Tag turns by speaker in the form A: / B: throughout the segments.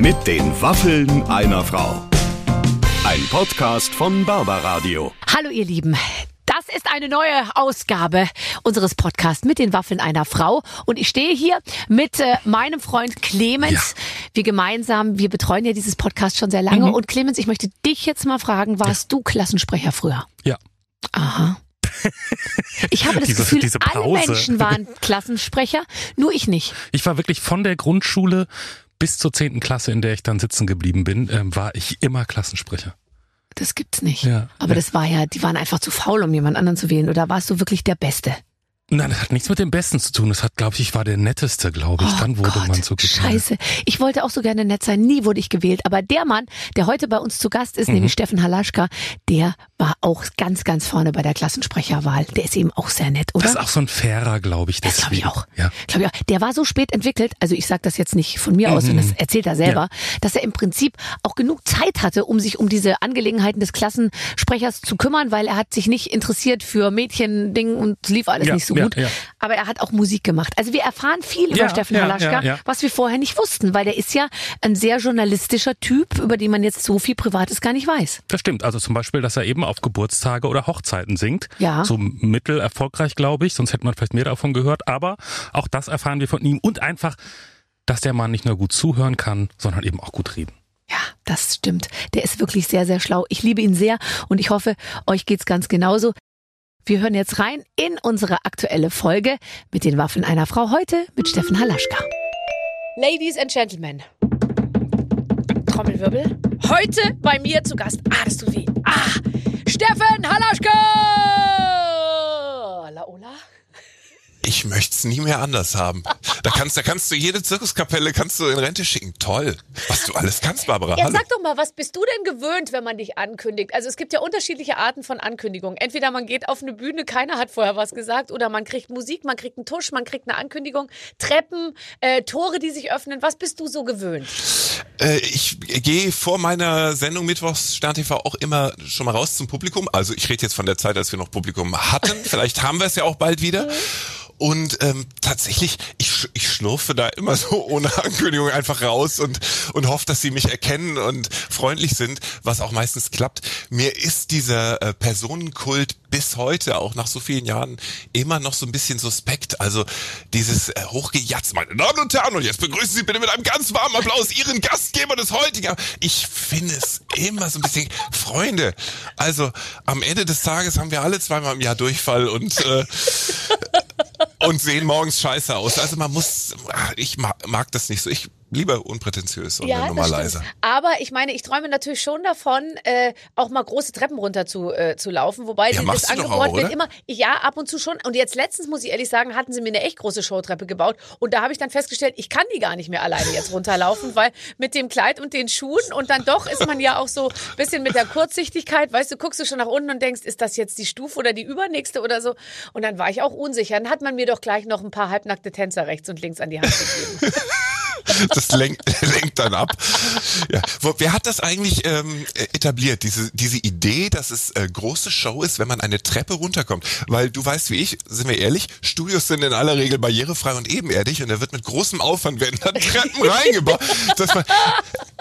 A: Mit den Waffeln einer Frau. Ein Podcast von Barbaradio.
B: Hallo ihr Lieben. Das ist eine neue Ausgabe unseres Podcasts mit den Waffeln einer Frau. Und ich stehe hier mit äh, meinem Freund Clemens. Ja. Wir gemeinsam, wir betreuen ja dieses Podcast schon sehr lange. Mhm. Und Clemens, ich möchte dich jetzt mal fragen, warst ja. du Klassensprecher früher?
C: Ja.
B: Aha. Ich habe das diese, Gefühl, diese alle Menschen waren Klassensprecher, nur ich nicht.
C: Ich war wirklich von der Grundschule bis zur zehnten Klasse, in der ich dann sitzen geblieben bin, ähm, war ich immer Klassensprecher.
B: Das gibt's nicht. Ja, Aber ja. das war ja, die waren einfach zu faul, um jemand anderen zu wählen. Oder warst du wirklich der Beste?
C: Nein, das hat nichts mit dem Besten zu tun. Das hat, glaube ich, ich war der Netteste, glaube ich.
B: Oh
C: Dann wurde
B: Gott,
C: man so gewählt.
B: Scheiße. Ich wollte auch so gerne nett sein. Nie wurde ich gewählt. Aber der Mann, der heute bei uns zu Gast ist, mhm. nämlich Steffen Halaschka, der war auch ganz, ganz vorne bei der Klassensprecherwahl. Der ist eben auch sehr nett, oder?
C: Das ist auch so ein fairer, glaube ich.
B: Das glaube ich auch. Ja. Glaub ich auch. Der war so spät entwickelt, also ich sage das jetzt nicht von mir aus, mhm. sondern das erzählt er selber, ja. dass er im Prinzip auch genug Zeit hatte, um sich um diese Angelegenheiten des Klassensprechers zu kümmern, weil er hat sich nicht interessiert für Mädchen-Ding und lief alles ja, nicht so gut. Ja, Aber er hat auch Musik gemacht. Also wir erfahren viel über Steffen ja, Halaschka, ja, was wir vorher nicht wussten, weil der ist ja ein sehr journalistischer Typ, über den man jetzt so viel Privates gar nicht weiß.
C: Das stimmt. Also zum Beispiel, dass er eben auf Geburtstage oder Hochzeiten singt.
B: Ja.
C: So mittel erfolgreich, glaube ich. Sonst hätte man vielleicht mehr davon gehört. Aber auch das erfahren wir von ihm. Und einfach, dass der Mann nicht nur gut zuhören kann, sondern eben auch gut reden.
B: Ja, das stimmt. Der ist wirklich sehr, sehr schlau. Ich liebe ihn sehr und ich hoffe, euch geht's ganz genauso. Wir hören jetzt rein in unsere aktuelle Folge mit den Waffen einer Frau heute mit Steffen Halaschka. Ladies and Gentlemen. Trommelwirbel. Heute bei mir zu Gast. Ah, das tut weh.
D: Ich möchte es nie mehr anders haben. Da kannst, da kannst du jede Zirkuskapelle kannst du in Rente schicken. Toll, was du alles kannst, Barbara.
B: Ja, sag doch mal, was bist du denn gewöhnt, wenn man dich ankündigt? Also es gibt ja unterschiedliche Arten von Ankündigungen. Entweder man geht auf eine Bühne, keiner hat vorher was gesagt, oder man kriegt Musik, man kriegt einen Tusch, man kriegt eine Ankündigung, Treppen, äh, Tore, die sich öffnen. Was bist du so gewöhnt?
D: Äh, ich gehe vor meiner Sendung Mittwochs Stern TV auch immer schon mal raus zum Publikum. Also ich rede jetzt von der Zeit, als wir noch Publikum hatten. Vielleicht haben wir es ja auch bald wieder. Und ähm, tatsächlich, ich, ich schlurfe da immer so ohne Ankündigung einfach raus und, und hoffe, dass sie mich erkennen und freundlich sind, was auch meistens klappt. Mir ist dieser äh, Personenkult bis heute, auch nach so vielen Jahren, immer noch so ein bisschen suspekt. Also dieses äh, Hochgejatz, meine Damen und Herren, und jetzt begrüßen Sie bitte mit einem ganz warmen Applaus Ihren Gastgeber des heutigen. Ich finde es immer so ein bisschen, Freunde, also am Ende des Tages haben wir alle zweimal im Jahr Durchfall und äh, und sehen morgens scheiße aus. Also man muss, ich mag, mag das nicht so. Ich lieber unprätentiös und ja, normal leise.
B: Aber ich meine, ich träume natürlich schon davon, äh, auch mal große Treppen runter zu, äh, zu laufen. Wobei
D: ja,
B: das
D: Angebot auch, wird
B: immer, ja, ab und zu schon. Und jetzt letztens, muss ich ehrlich sagen, hatten sie mir eine echt große Showtreppe gebaut. Und da habe ich dann festgestellt, ich kann die gar nicht mehr alleine jetzt runterlaufen, weil mit dem Kleid und den Schuhen und dann doch ist man ja auch so ein bisschen mit der Kurzsichtigkeit, weißt du, guckst du schon nach unten und denkst, ist das jetzt die Stufe oder die übernächste oder so? Und dann war ich auch unsicher. Dann hat man mir doch gleich noch ein paar halbnackte Tänzer rechts und links an die Hand gegeben.
D: das lenkt, lenkt dann ab. Ja. Wer hat das eigentlich ähm, etabliert, diese, diese Idee, dass es äh, große Show ist, wenn man eine Treppe runterkommt? Weil du weißt wie ich, sind wir ehrlich, Studios sind in aller Regel barrierefrei und ebenerdig und da wird mit großem Aufwand werden dann Treppen reingebaut. Dass man,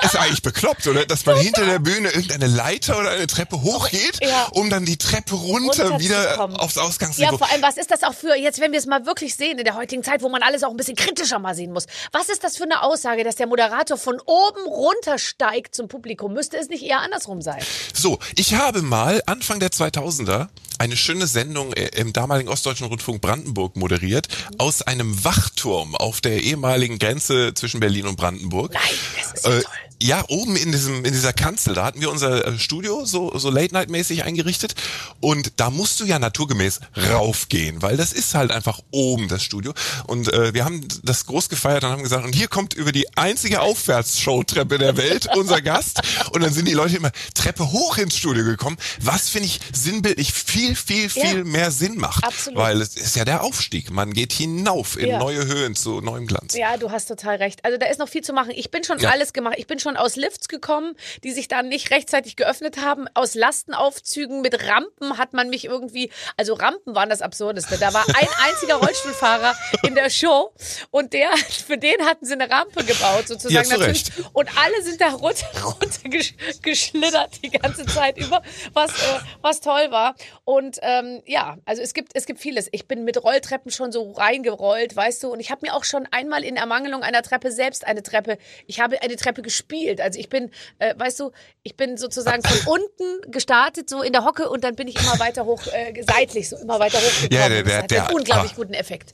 D: ist eigentlich bekloppt, oder? Dass man hinter der Bühne irgendeine Leiter oder eine Treppe hochgeht, ja. um dann die Treppe runter wieder aufs Ausgangsniveau.
B: Ja, vor allem, was ist das auch für, jetzt wenn wir es mal wirklich sehen in der heutigen Zeit, wo man alles auch ein bisschen kritischer mal sehen muss. Was ist das für eine Aussage, dass der Moderator von oben runtersteigt zum Publikum? Müsste es nicht eher andersrum sein?
D: So, ich habe mal Anfang der 2000er eine schöne Sendung äh, im damaligen Ostdeutschen Rundfunk Brandenburg moderiert, aus einem Wachturm auf der ehemaligen Grenze zwischen Berlin und Brandenburg.
B: Nein, das ist ja äh, toll.
D: Ja, oben in diesem in dieser Kanzel, da hatten wir unser äh, Studio so so Late Night mäßig eingerichtet und da musst du ja naturgemäß raufgehen, weil das ist halt einfach oben das Studio und äh, wir haben das groß gefeiert und haben gesagt und hier kommt über die einzige Aufwärtsshow-Treppe der Welt unser Gast und dann sind die Leute immer Treppe hoch ins Studio gekommen, was finde ich sinnbildlich viel viel viel ja, mehr Sinn macht,
B: absolut.
D: weil es ist ja der Aufstieg, man geht hinauf in ja. neue Höhen zu neuem Glanz.
B: Ja, du hast total recht. Also da ist noch viel zu machen. Ich bin schon ja. alles gemacht. Ich bin schon schon aus Lifts gekommen, die sich dann nicht rechtzeitig geöffnet haben. Aus Lastenaufzügen mit Rampen hat man mich irgendwie, also Rampen waren das Absurdeste. Da war ein einziger Rollstuhlfahrer in der Show und der, für den hatten sie eine Rampe gebaut, sozusagen
D: Ja,
B: natürlich.
D: Recht.
B: Und alle sind da runter, runter gesch- geschlittert die ganze Zeit über, was, äh, was toll war. Und ähm, ja, also es gibt, es gibt vieles. Ich bin mit Rolltreppen schon so reingerollt, weißt du, und ich habe mir auch schon einmal in Ermangelung einer Treppe selbst eine Treppe, ich habe eine Treppe gespielt. Also ich bin, äh, weißt du, ich bin sozusagen von unten gestartet, so in der Hocke, und dann bin ich immer weiter hoch, äh, seitlich, so immer weiter hochgekommen.
D: Ja, der-
B: Und das
D: der-
B: hat
D: der-
B: einen unglaublich
D: ah.
B: guten Effekt.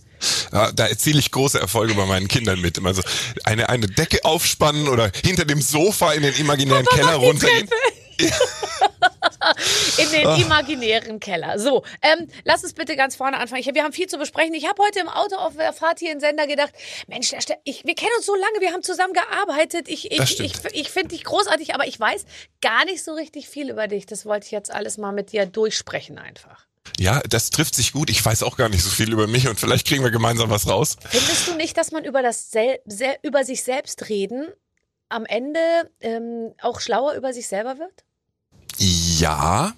D: Ja, da erziele ich große Erfolge bei meinen Kindern mit. Immer so eine, eine Decke aufspannen oder hinter dem Sofa in den imaginären
B: Papa,
D: Keller runtergehen.
B: in den imaginären Keller. So, ähm, lass uns bitte ganz vorne anfangen. Ich, wir haben viel zu besprechen. Ich habe heute im Auto auf der Fahrt hier in Sender gedacht, Mensch, ich, wir kennen uns so lange, wir haben zusammen gearbeitet. Ich, ich, ich, ich finde dich großartig, aber ich weiß gar nicht so richtig viel über dich. Das wollte ich jetzt alles mal mit dir durchsprechen einfach.
D: Ja, das trifft sich gut. Ich weiß auch gar nicht so viel über mich und vielleicht kriegen wir gemeinsam was raus.
B: Findest du nicht, dass man über das sel sel über sich selbst reden am Ende ähm, auch schlauer über sich selber wird?
D: Ja.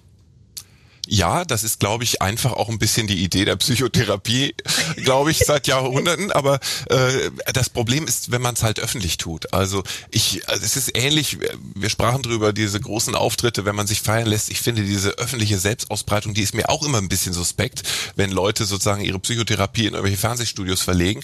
D: Ja, das ist, glaube ich, einfach auch ein bisschen die Idee der Psychotherapie, glaube ich, seit Jahrhunderten. Aber äh, das Problem ist, wenn man es halt öffentlich tut. Also ich, also es ist ähnlich. Wir sprachen drüber diese großen Auftritte, wenn man sich feiern lässt. Ich finde diese öffentliche Selbstausbreitung, die ist mir auch immer ein bisschen suspekt, wenn Leute sozusagen ihre Psychotherapie in irgendwelche Fernsehstudios verlegen.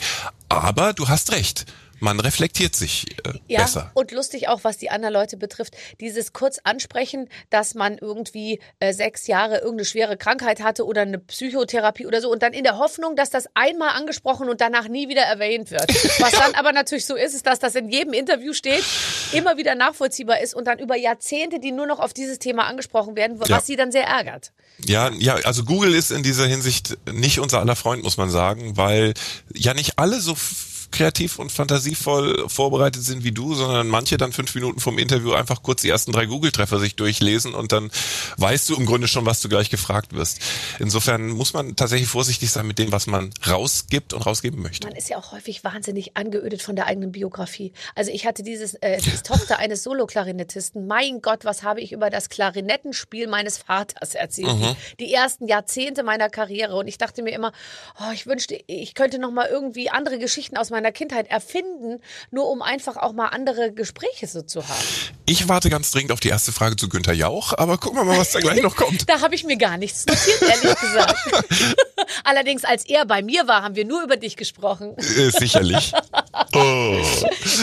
D: Aber du hast recht. Man reflektiert sich äh,
B: Ja,
D: besser.
B: und lustig auch, was die anderen Leute betrifft. Dieses kurz ansprechen, dass man irgendwie äh, sechs Jahre irgendeine schwere Krankheit hatte oder eine Psychotherapie oder so und dann in der Hoffnung, dass das einmal angesprochen und danach nie wieder erwähnt wird. Was dann aber natürlich so ist, ist, dass das in jedem Interview steht, immer wieder nachvollziehbar ist und dann über Jahrzehnte, die nur noch auf dieses Thema angesprochen werden, was
D: Ja.
B: sie dann sehr ärgert.
D: Ja, ja, also Google ist in dieser Hinsicht nicht unser aller Freund, muss man sagen, weil ja nicht alle so kreativ und fantasievoll vorbereitet sind wie du, sondern manche dann fünf Minuten vom Interview einfach kurz die ersten drei Google-Treffer sich durchlesen und dann weißt du im Grunde schon, was du gleich gefragt wirst. Insofern muss man tatsächlich vorsichtig sein mit dem, was man rausgibt und rausgeben möchte.
B: Man ist ja auch häufig wahnsinnig angeödet von der eigenen Biografie. Also ich hatte dieses, äh, ist Tochter eines Soloklarinettisten. Mein Gott, was habe ich über das Klarinettenspiel meines Vaters erzählt? Die, die ersten Jahrzehnte meiner Karriere. Und ich dachte mir immer, oh, ich wünschte, ich könnte noch mal irgendwie andere Geschichten aus meiner Kindheit erfinden, nur um einfach auch mal andere Gespräche so zu haben.
D: Ich warte ganz dringend auf die erste Frage zu Günther Jauch, aber gucken wir mal, was da gleich noch kommt.
B: Da habe ich mir gar nichts notiert, ehrlich gesagt. Allerdings, als er bei mir war, haben wir nur über dich gesprochen.
D: Äh, sicherlich. Oh.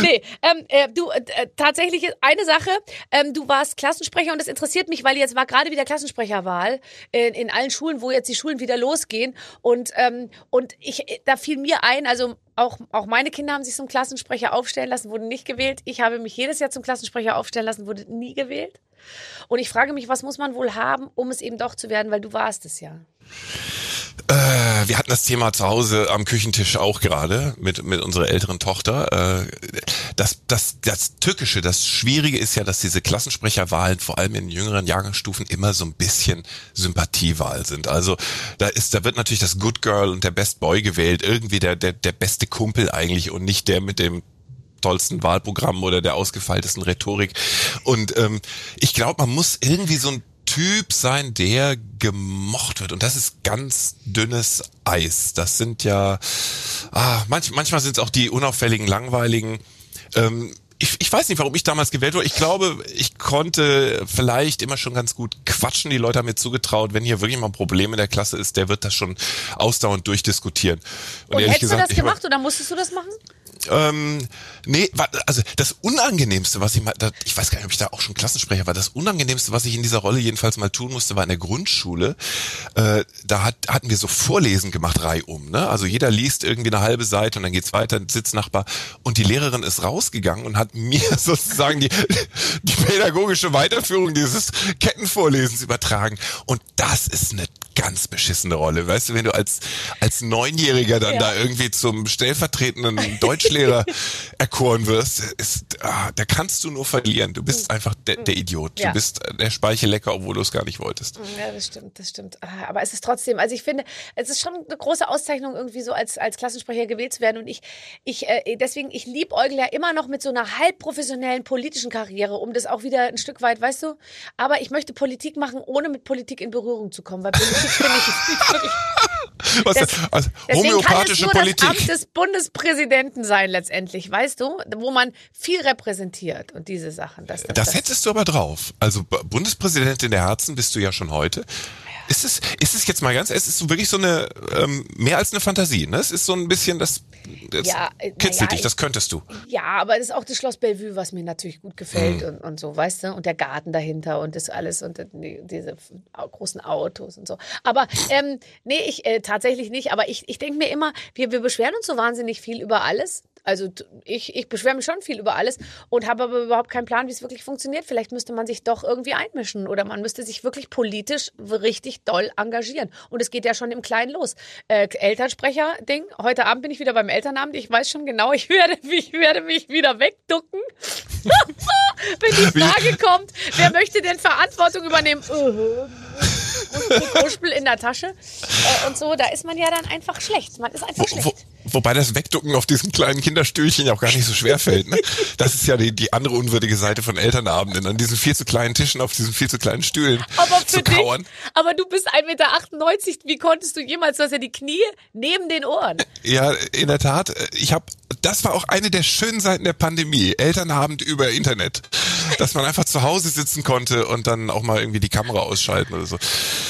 B: Nee, ähm, äh, du, äh, tatsächlich eine Sache, ähm, du warst Klassensprecher und das interessiert mich, weil jetzt war gerade wieder Klassensprecherwahl in, in allen Schulen, wo jetzt die Schulen wieder losgehen und, ähm, und ich, da fiel mir ein, also auch, auch meine Kinder haben sich zum Klassensprecher aufstellen lassen, wurden nicht gewählt. Ich habe mich jedes Jahr zum Klassensprecher aufstellen lassen, wurde nie gewählt. Und ich frage mich, was muss man wohl haben, um es eben doch zu werden, weil du warst es ja.
D: Äh, wir hatten das Thema zu Hause am Küchentisch auch gerade mit, mit unserer älteren Tochter. Äh, das, das, das Tückische, das Schwierige ist ja, dass diese Klassensprecherwahlen vor allem in jüngeren Jahrgangsstufen immer so ein bisschen Sympathiewahl sind. Also da ist, da wird natürlich das Good Girl und der Best Boy gewählt, irgendwie der, der, der beste Kumpel eigentlich und nicht der mit dem tollsten Wahlprogramm oder der ausgefeiltesten Rhetorik. Und ähm, ich glaube, man muss irgendwie so ein Typ sein, der gemocht wird. Und das ist ganz dünnes Eis. Das sind ja, ah, manch, manchmal sind es auch die unauffälligen, langweiligen. Ähm, ich, ich weiß nicht, warum ich damals gewählt wurde. Ich glaube, ich konnte vielleicht immer schon ganz gut quatschen. Die Leute haben mir zugetraut, wenn hier wirklich mal ein Problem in der Klasse ist, der wird das schon ausdauernd durchdiskutieren.
B: Und,
D: ehrlich
B: hättest du das gemacht oder musstest du das machen?
D: Ähm, nee, also das Unangenehmste, was ich mal, ich weiß gar nicht, ob ich da auch schon Klassensprecher war, das Unangenehmste, was ich in dieser Rolle jedenfalls mal tun musste, war in der Grundschule. Äh, da hat, hatten wir so Vorlesen gemacht, reihum. Ne? Also jeder liest irgendwie eine halbe Seite und dann geht's weiter, Sitznachbar. Und die Lehrerin ist rausgegangen und hat mir sozusagen die, die pädagogische Weiterführung dieses Kettenvorlesens übertragen. Und das ist eine ganz beschissene Rolle. Weißt du, wenn du als, als Neunjähriger dann
B: Ja.
D: da irgendwie zum stellvertretenden Deutschlehrer erkoren wirst, ist, ah, da kannst du nur verlieren. Du bist einfach der, der Idiot.
B: Ja.
D: Du bist der Speichellecker, obwohl du es gar nicht wolltest.
B: Ja, das stimmt, das stimmt. Ah, Aber es ist trotzdem, also ich finde, es ist schon eine große Auszeichnung, irgendwie so als, als Klassensprecher gewählt zu werden. Und ich, ich, äh, deswegen, ich liebäugle ja immer noch mit so einer halbprofessionellen politischen Karriere, um das auch wieder ein Stück weit, weißt du? Aber ich möchte Politik machen, ohne mit Politik in Berührung zu kommen, weil Politik finde ich ist wirklich.
D: Was,
B: Das-
D: also,
B: Deswegen kann es
D: homöopathische
B: nur
D: Politik.
B: das Amt des Bundespräsidenten sein, letztendlich, weißt du? Wo man viel repräsentiert und diese Sachen. Das,
D: Das hättest du aber drauf. Also Bundespräsidentin der Herzen bist du ja schon heute. Ist es, ist es jetzt mal ganz, es ist wirklich so eine, ähm, mehr als eine Fantasie, ne? Es ist so ein bisschen, das, das
B: Ja, äh,
D: kitzelt
B: naja,
D: dich,
B: ich-
D: das könntest du.
B: Ja, aber das ist auch das Schloss Bellevue, was mir natürlich gut
D: Mhm.
B: gefällt und, und so, weißt du? Und der Garten dahinter und das alles und die, diese großen Autos und so. Aber ähm, nee, ich äh, tatsächlich nicht. Aber ich, ich denke mir immer, wir, wir beschweren uns so wahnsinnig viel über alles. Also ich, ich beschwere mich schon viel über alles und habe aber überhaupt keinen Plan, wie es wirklich funktioniert. Vielleicht müsste man sich doch irgendwie einmischen oder man müsste sich wirklich politisch richtig doll engagieren. Und es geht ja schon im Kleinen los. Äh, Elternsprecher-Ding. Heute Abend bin ich wieder beim Elternabend. Ich weiß schon genau, ich werde, ich werde mich wieder wegducken. Wenn die Frage kommt, wer möchte denn Verantwortung übernehmen? Und Kuschel in der Tasche äh, und so, da ist man ja dann einfach schlecht. Man ist einfach schlecht.
D: Wo, wobei das Wegducken auf diesen kleinen Kinderstühlchen ja auch gar nicht so schwer fällt. Ne? Das ist ja die, die andere unwürdige Seite von Elternabenden, an diesen viel zu kleinen Tischen auf diesen viel zu kleinen Stühlen
B: Aber
D: zu
B: für dich,
D: kauern.
B: aber du bist 1,98 Meter, wie konntest du jemals, du hast ja die Knie neben den Ohren.
D: Ja, in der Tat. Ich habe, das war auch eine der schönen Seiten der Pandemie. Elternabend über Internet, dass man einfach zu Hause sitzen konnte und dann auch mal irgendwie die Kamera ausschalten oder so.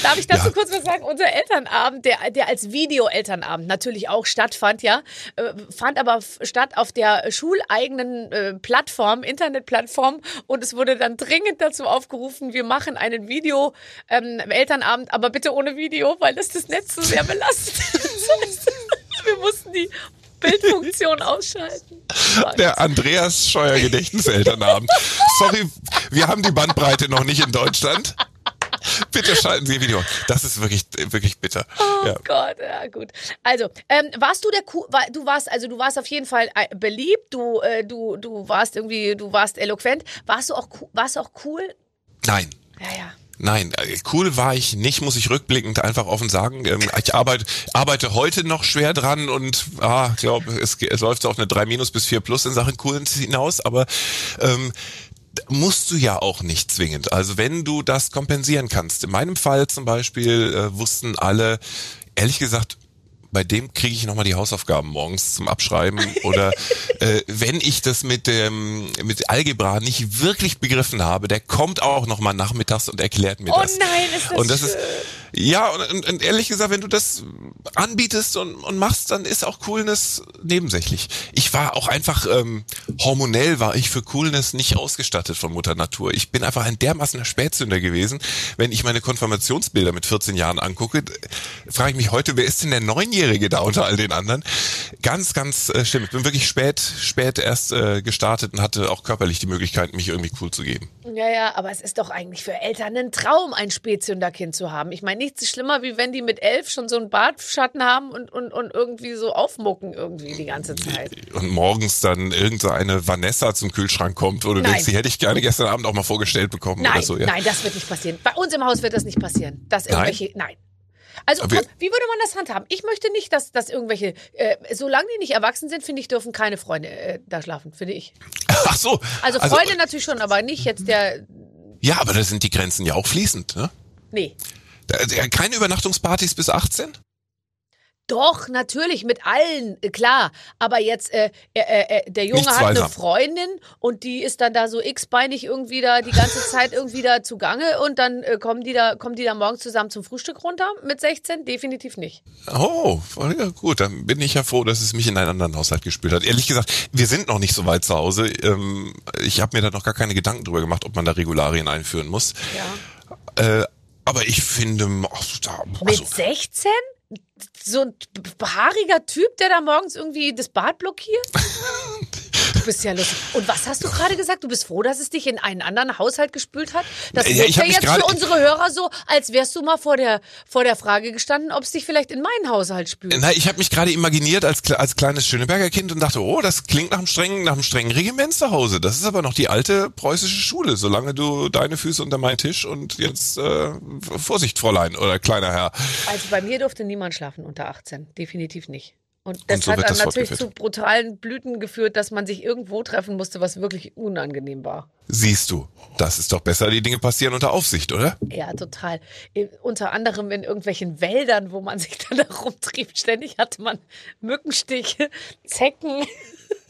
B: Darf ich dazu
D: Ja.
B: kurz was sagen? Unser Elternabend, der, der als Video-Elternabend natürlich auch stattfand, ja, äh, fand aber statt auf der schuleigenen äh, Plattform, Internetplattform und es wurde dann dringend dazu aufgerufen, wir machen einen Video-Elternabend, aber bitte ohne Video, weil das das Netz so sehr belastet. Wir mussten die Bildfunktion ausschalten.
D: Der Andreas Scheuer Gedächtniselternabend. Sorry, wir haben die Bandbreite noch nicht in Deutschland. Bitte schalten Sie Ihr Video. Das ist wirklich, wirklich bitter.
B: Oh
D: Ja.
B: Gott, ja gut. Also, ähm, warst du der Ku war, du warst also du warst auf jeden Fall äh, beliebt, du äh, du du warst irgendwie du warst eloquent. Warst du auch warst du auch cool?
D: Nein.
B: Ja, ja.
D: Nein, äh, cool war ich nicht, muss ich rückblickend einfach offen sagen. Ähm, Ich arbeite, arbeite heute noch schwer dran und ah, glaube, es, es läuft so auf eine 3 minus bis 4 plus in Sachen Coolness hinaus, aber ähm, musst du ja auch nicht zwingend. Also wenn du das kompensieren kannst. In meinem Fall zum Beispiel äh, wussten alle, ehrlich gesagt, bei dem kriege ich nochmal die Hausaufgaben morgens zum Abschreiben. Oder äh, wenn ich das mit dem mit Algebra nicht wirklich begriffen habe, der kommt auch nochmal nachmittags und erklärt mir
B: Oh
D: das.
B: nein, ist das
D: und das
B: schön.
D: ist ja und, und, und ehrlich gesagt, wenn du das anbietest und, und machst, dann ist auch Coolness nebensächlich. Ich war auch einfach ähm, hormonell war ich für Coolness nicht ausgestattet von Mutter Natur. Ich bin einfach ein dermaßen Spätzünder gewesen. Wenn ich meine Konfirmationsbilder mit 14 Jahren angucke, frage ich mich heute, wer ist denn der Neunjährige da unter all den anderen? Ganz, ganz äh, schlimm. Ich bin wirklich spät, spät erst äh, gestartet und hatte auch körperlich die Möglichkeit, mich irgendwie cool zu geben.
B: Ja, ja, aber es ist doch eigentlich für Eltern ein Traum, ein Spätzünderkind zu haben. Ich meine, nichts schlimmer, wie wenn die mit elf schon so einen Bartschatten haben und, und, und irgendwie so aufmucken irgendwie die ganze Zeit.
D: und morgens dann irgendeine Vanessa zum Kühlschrank kommt,
B: Nein.
D: denkst, die hätte ich gerne gestern Abend auch mal vorgestellt bekommen
B: Nein,
D: oder so. Ja.
B: nein, das wird nicht passieren. Bei uns im Haus wird das nicht passieren. Dass irgendwelche, nein. Also,
D: Aber
B: wie würde man das handhaben? Ich möchte nicht, dass, dass irgendwelche, äh, solange die nicht erwachsen sind, finde ich, dürfen keine Freunde äh, da schlafen, finde ich.
D: Ach so.
B: Also Freunde natürlich schon, aber nicht jetzt der,
D: Ja, aber da sind die Grenzen ja auch fließend. Ne?
B: nee.
D: Da, keine Übernachtungspartys bis 18?
B: Doch, natürlich, mit allen, äh, klar. Aber jetzt, äh, äh, äh, der Junge hat eine. Freundin und die ist dann da so x-beinig irgendwie da die ganze Zeit irgendwie da zugange und dann äh, kommen die da, kommen die da morgens zusammen zum Frühstück runter mit 16? Definitiv nicht.
D: Oh, ja, gut, dann bin ich ja froh, dass es mich in einen anderen Haushalt gespült hat. Ehrlich gesagt, wir sind noch nicht so weit zu Hause. Ähm, ich habe mir da noch gar keine Gedanken drüber gemacht, ob man da Regularien einführen muss.
B: Ja.
D: Aber ich finde, da,
B: Mit
D: also,
B: 16? So ein haariger Typ, der da morgens irgendwie das Bad blockiert? Du bist ja lustig. Und was hast du gerade gesagt? Du bist froh, dass es dich in einen anderen Haushalt gespült hat? Das
D: Ja,
B: wirkt ja jetzt für unsere Hörer so, als wärst du mal vor der, vor der Frage gestanden, ob es dich vielleicht in meinen Haushalt spült.
D: Na, ich habe mich gerade imaginiert als, als kleines Schöneberger Kind und dachte, oh, das klingt nach einem strengen, nach einem strengen Regiment zu Hause. Das ist aber noch die alte preußische Schule, solange du deine Füße unter meinen Tisch und jetzt äh, Vorsicht, Fräulein oder kleiner Herr.
B: Also bei mir durfte niemand schlafen unter 18. Definitiv nicht. Und das
D: Und so
B: hat
D: wird
B: dann
D: das
B: natürlich zu brutalen Blüten geführt, dass man sich irgendwo treffen musste, was wirklich unangenehm war.
D: Siehst du, das ist doch besser, die Dinge passieren unter Aufsicht, oder?
B: Ja, total. In, unter anderem in irgendwelchen Wäldern, wo man sich dann da rumtrieb. Ständig hatte man Mückenstiche, Zecken.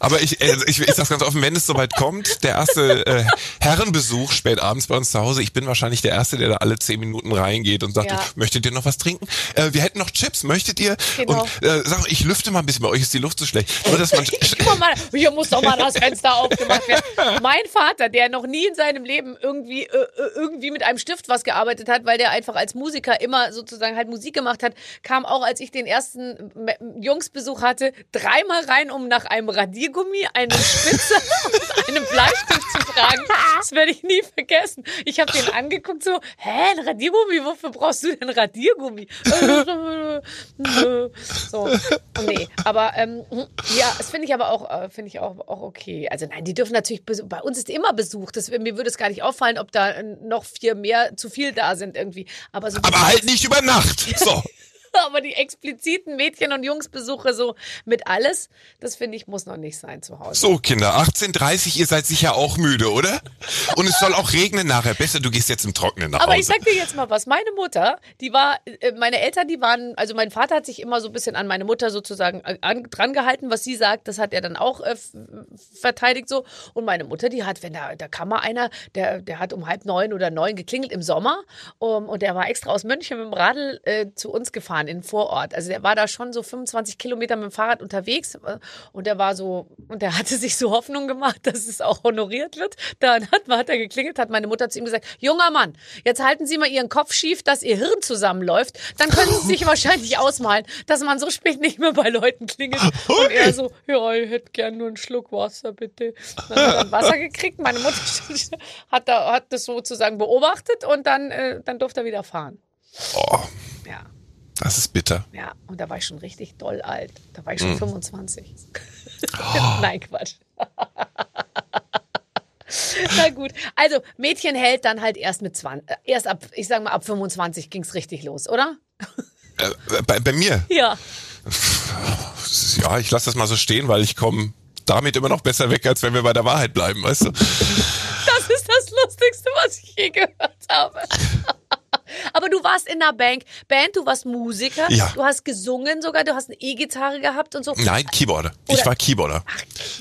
D: Aber ich, äh, ich, ich sag's ganz offen, wenn es soweit kommt, der erste äh, Herrenbesuch spät abends bei uns zu Hause, ich bin wahrscheinlich der Erste, der da alle zehn Minuten reingeht und sagt,
B: Ja.
D: möchtet ihr noch was trinken? Äh, wir hätten noch Chips, möchtet ihr?
B: Genau.
D: Und äh, sag, ich lüfte mal ein bisschen, bei euch ist die Luft so schlecht. Nur, dass man,
B: mal, hier muss doch mal das Fenster aufgemacht werden. Mein Vater, der noch nie in seinem Leben irgendwie, äh, äh, irgendwie mit einem Stift was gearbeitet hat, weil der einfach als Musiker immer sozusagen halt Musik gemacht hat, kam auch, als ich den ersten Jungsbesuch hatte, dreimal rein, um nach einem Radiergummi, einem Spitze und einem Bleistift zu fragen. Das werde ich nie vergessen. Ich habe den angeguckt so, hä, ein Radiergummi? Wofür brauchst du denn Radiergummi? so, nee, aber ähm, ja, das finde ich aber auch, äh, finde ich auch, auch okay. Also nein, die dürfen natürlich, bei uns ist immer Besuch. Das, mir würde es gar nicht auffallen, ob da äh, noch vier mehr zu viel da sind irgendwie. Aber so
D: aber halt nicht über Nacht. So.
B: aber die expliziten Mädchen- und Jungsbesuche so mit alles, das finde ich, muss noch nicht sein zu Hause.
D: So, Kinder, 18.30 ihr seid sicher auch müde, oder? Und es soll auch regnen nachher. Besser, du gehst jetzt im Trockenen nach
B: Aber
D: Hause.
B: ich sag dir jetzt mal was. Meine Mutter, die war, äh, meine Eltern, die waren, also mein Vater hat sich immer so ein bisschen an meine Mutter sozusagen äh, an, dran gehalten, was sie sagt, das hat er dann auch äh, verteidigt so. Und meine Mutter, die hat, wenn da, da kam mal einer, der, der hat um halb neun oder neun geklingelt im Sommer um, und der war extra aus München mit dem Radl äh, zu uns gefahren in den Vorort. Also der war da schon so 25 Kilometer mit dem Fahrrad unterwegs äh, und der war so, und der hatte sich so Hoffnung gemacht, dass es auch honoriert wird. Dann hat, hat er geklingelt, hat meine Mutter zu ihm gesagt, junger Mann, jetzt halten Sie mal Ihren Kopf schief, dass Ihr Hirn zusammenläuft. Dann können Sie sich wahrscheinlich ausmalen, dass man so spät nicht mehr bei Leuten klingelt. Und er so, ja, ich hätte gern nur einen Schluck Wasser, bitte. Dann hat er Wasser gekriegt. Meine Mutter hat, da, hat das sozusagen beobachtet und dann, äh, dann durfte er wieder fahren.
D: Oh,
B: Ja.
D: Das ist bitter.
B: Ja, und da war ich schon richtig doll alt. Da war ich schon 25.
D: Oh.
B: Nein, Quatsch. Na gut. Also, Mädchen hält dann halt erst mit 20, äh, erst ab, ich sag mal, ab 25 ging's richtig los, oder?
D: Äh, bei, bei mir,
B: Ja.
D: ja, ich lasse das mal so stehen, weil ich komme damit immer noch besser weg, als wenn wir bei der Wahrheit bleiben, weißt du?
B: Das ist das Lustigste, was ich je gehört habe. Aber du warst in einer Bank, Band, du warst Musiker,
D: Ja.
B: du hast gesungen sogar, du hast eine E-Gitarre gehabt und so.
D: Nein, Keyboarder. Ich
B: Oder-
D: war Keyboarder.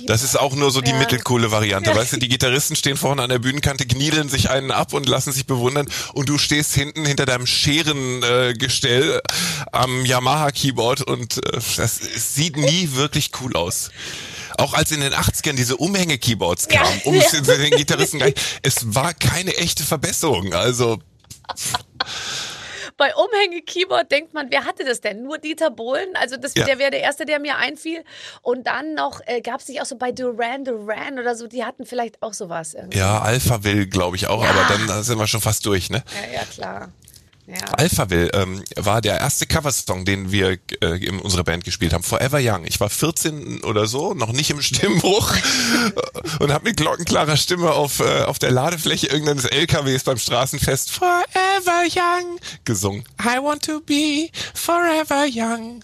D: Das ist auch nur so die
B: Ja.
D: mittelcoole Variante.
B: Ja.
D: Weißt du, die Gitarristen stehen vorne an der Bühnenkante, kniedeln sich einen ab und lassen sich bewundern und du stehst hinten hinter deinem Scherengestell äh, am Yamaha-Keyboard und äh, das sieht nie wirklich cool aus. Auch als in den 80ern diese Umhänge-Keyboards
B: Ja.
D: kamen, um es den Gitarristen gleich, es war keine echte Verbesserung. Also
B: Bei Umhänge-Keyboard denkt man, wer hatte das denn? Nur Dieter Bohlen? Also das,
D: Ja.
B: der wäre der Erste, der mir einfiel. Und dann noch, äh, gab es nicht auch so bei Duran Duran oder so, die hatten vielleicht auch sowas. Irgendwie.
D: ja, Alpha will, glaube ich auch,
B: Ja.
D: aber dann sind wir schon fast durch, ne?
B: Ja, ja, klar. Ja.
D: Alphaville ähm, war der erste Coversong, den wir äh, in unserer Band gespielt haben. Forever Young. Ich war 14 oder so, noch nicht im Stimmbruch und habe mit glockenklarer Stimme auf, äh, auf der Ladefläche irgendeines LKWs beim Straßenfest Forever Young gesungen. I want to be forever young.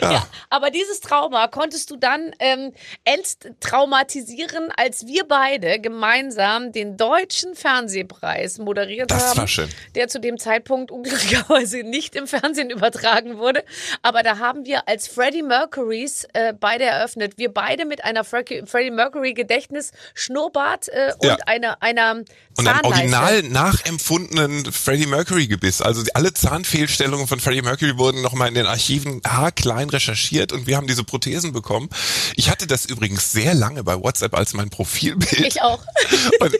D: Ja.
B: Ja, aber dieses Trauma konntest du dann ähm, enttraumatisieren, als wir beide gemeinsam den deutschen Fernsehpreis moderiert
D: Das
B: haben.
D: war schön.
B: Der zu dem Zeitpunkt unglücklicherweise nicht im Fernsehen übertragen wurde. Aber da haben wir als Freddie Mercurys äh, beide eröffnet. Wir beide mit einer Fre- Freddie Mercury Gedächtnis Schnurrbart äh, und
D: Ja.
B: einer, einer
D: Und einem original nachempfundenen Freddie Mercury Gebiss. Also alle Zahnfehlstellungen von Freddie Mercury wurden nochmal in den Archiven haarklein recherchiert und wir haben diese Prothesen bekommen. Ich hatte das übrigens sehr lange bei WhatsApp als mein Profilbild.
B: Ich auch.
D: Und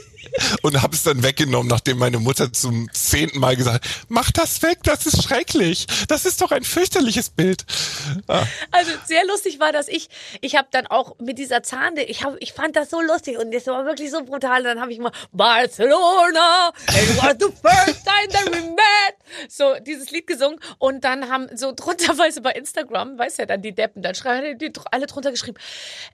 D: und habe es dann weggenommen, nachdem meine Mutter zum zehnten Mal gesagt hat, mach das weg, das ist schrecklich. Das ist doch ein fürchterliches Bild.
B: Ah. Also sehr lustig war, dass ich, ich habe dann auch mit dieser Zahnde, ich, hab, ich fand das so lustig und das war wirklich so brutal. Und dann habe ich mal Barcelona, it was the first time that we met. So dieses Lied gesungen und dann haben so drunter, weißt du, bei Instagram, weißt ja dann die Deppen, dann schreiben die alle drunter geschrieben,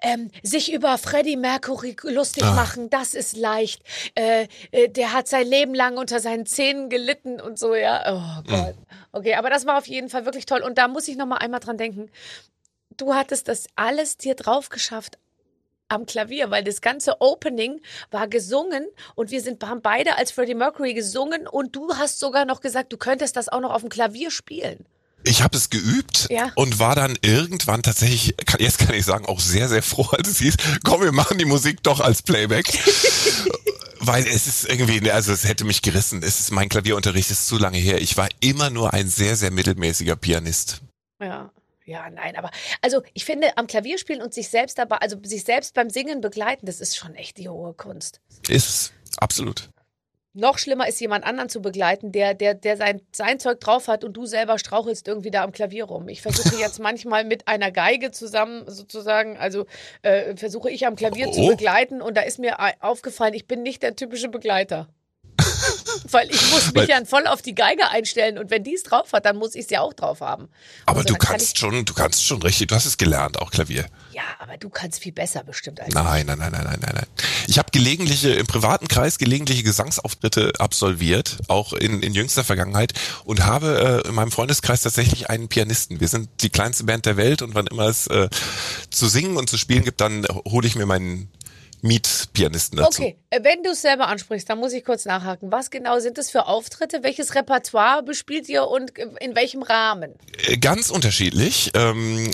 B: ähm, sich über Freddie Mercury lustig ah. machen, das ist leicht. Äh, äh, der hat sein Leben lang unter seinen Zähnen gelitten und so, ja. Oh Gott. Okay, aber das war auf jeden Fall wirklich toll. Und da muss ich noch mal einmal dran denken. Du hattest das alles dir drauf geschafft am Klavier, weil das ganze Opening war gesungen und wir sind, haben beide als Freddie Mercury gesungen und du hast sogar noch gesagt, du könntest das auch noch auf dem Klavier spielen.
D: Ich habe es geübt ja. und war dann irgendwann tatsächlich, kann, jetzt kann ich sagen, auch sehr, sehr froh, als es hieß, komm, wir machen die Musik doch als Playback. Weil es ist irgendwie, also es hätte mich gerissen. Es ist mein Klavierunterricht ist zu lange her. Ich war immer nur ein sehr, sehr mittelmäßiger Pianist.
B: Ja. Ja, nein, aber also ich finde, am Klavier spielen und sich selbst dabei, also sich selbst beim Singen begleiten, das ist schon echt die hohe Kunst.
D: Ist es, absolut.
B: Noch schlimmer ist, jemand anderen zu begleiten, der, der, der sein, sein Zeug drauf hat und du selber strauchelst irgendwie da am Klavier rum. Ich versuche jetzt manchmal mit einer Geige zusammen sozusagen, also äh, versuche ich am Klavier oh. zu begleiten und da ist mir aufgefallen, ich bin nicht der typische Begleiter. Weil ich muss mich ja voll auf die Geige einstellen und wenn die es drauf hat, dann muss ich es ja auch drauf haben.
D: Aber also, du kannst kann schon, du kannst schon richtig, du hast es gelernt, auch Klavier.
B: Ja, aber du kannst viel besser bestimmt als
D: nein, ich. Nein, nein, nein, nein, nein, nein. Ich habe gelegentliche, im privaten Kreis gelegentliche Gesangsauftritte absolviert, auch in, in jüngster Vergangenheit und habe äh, in meinem Freundeskreis tatsächlich einen Pianisten. Wir sind die kleinste Band der Welt und wann immer es äh, zu singen und zu spielen gibt, dann hole ich mir meinen Mietpianisten dazu.
B: Okay, äh, wenn du es selber ansprichst, dann muss ich kurz nachhaken. Was genau sind das für Auftritte? Welches Repertoire bespielt ihr und in welchem Rahmen?
D: Äh, ganz unterschiedlich. Ähm,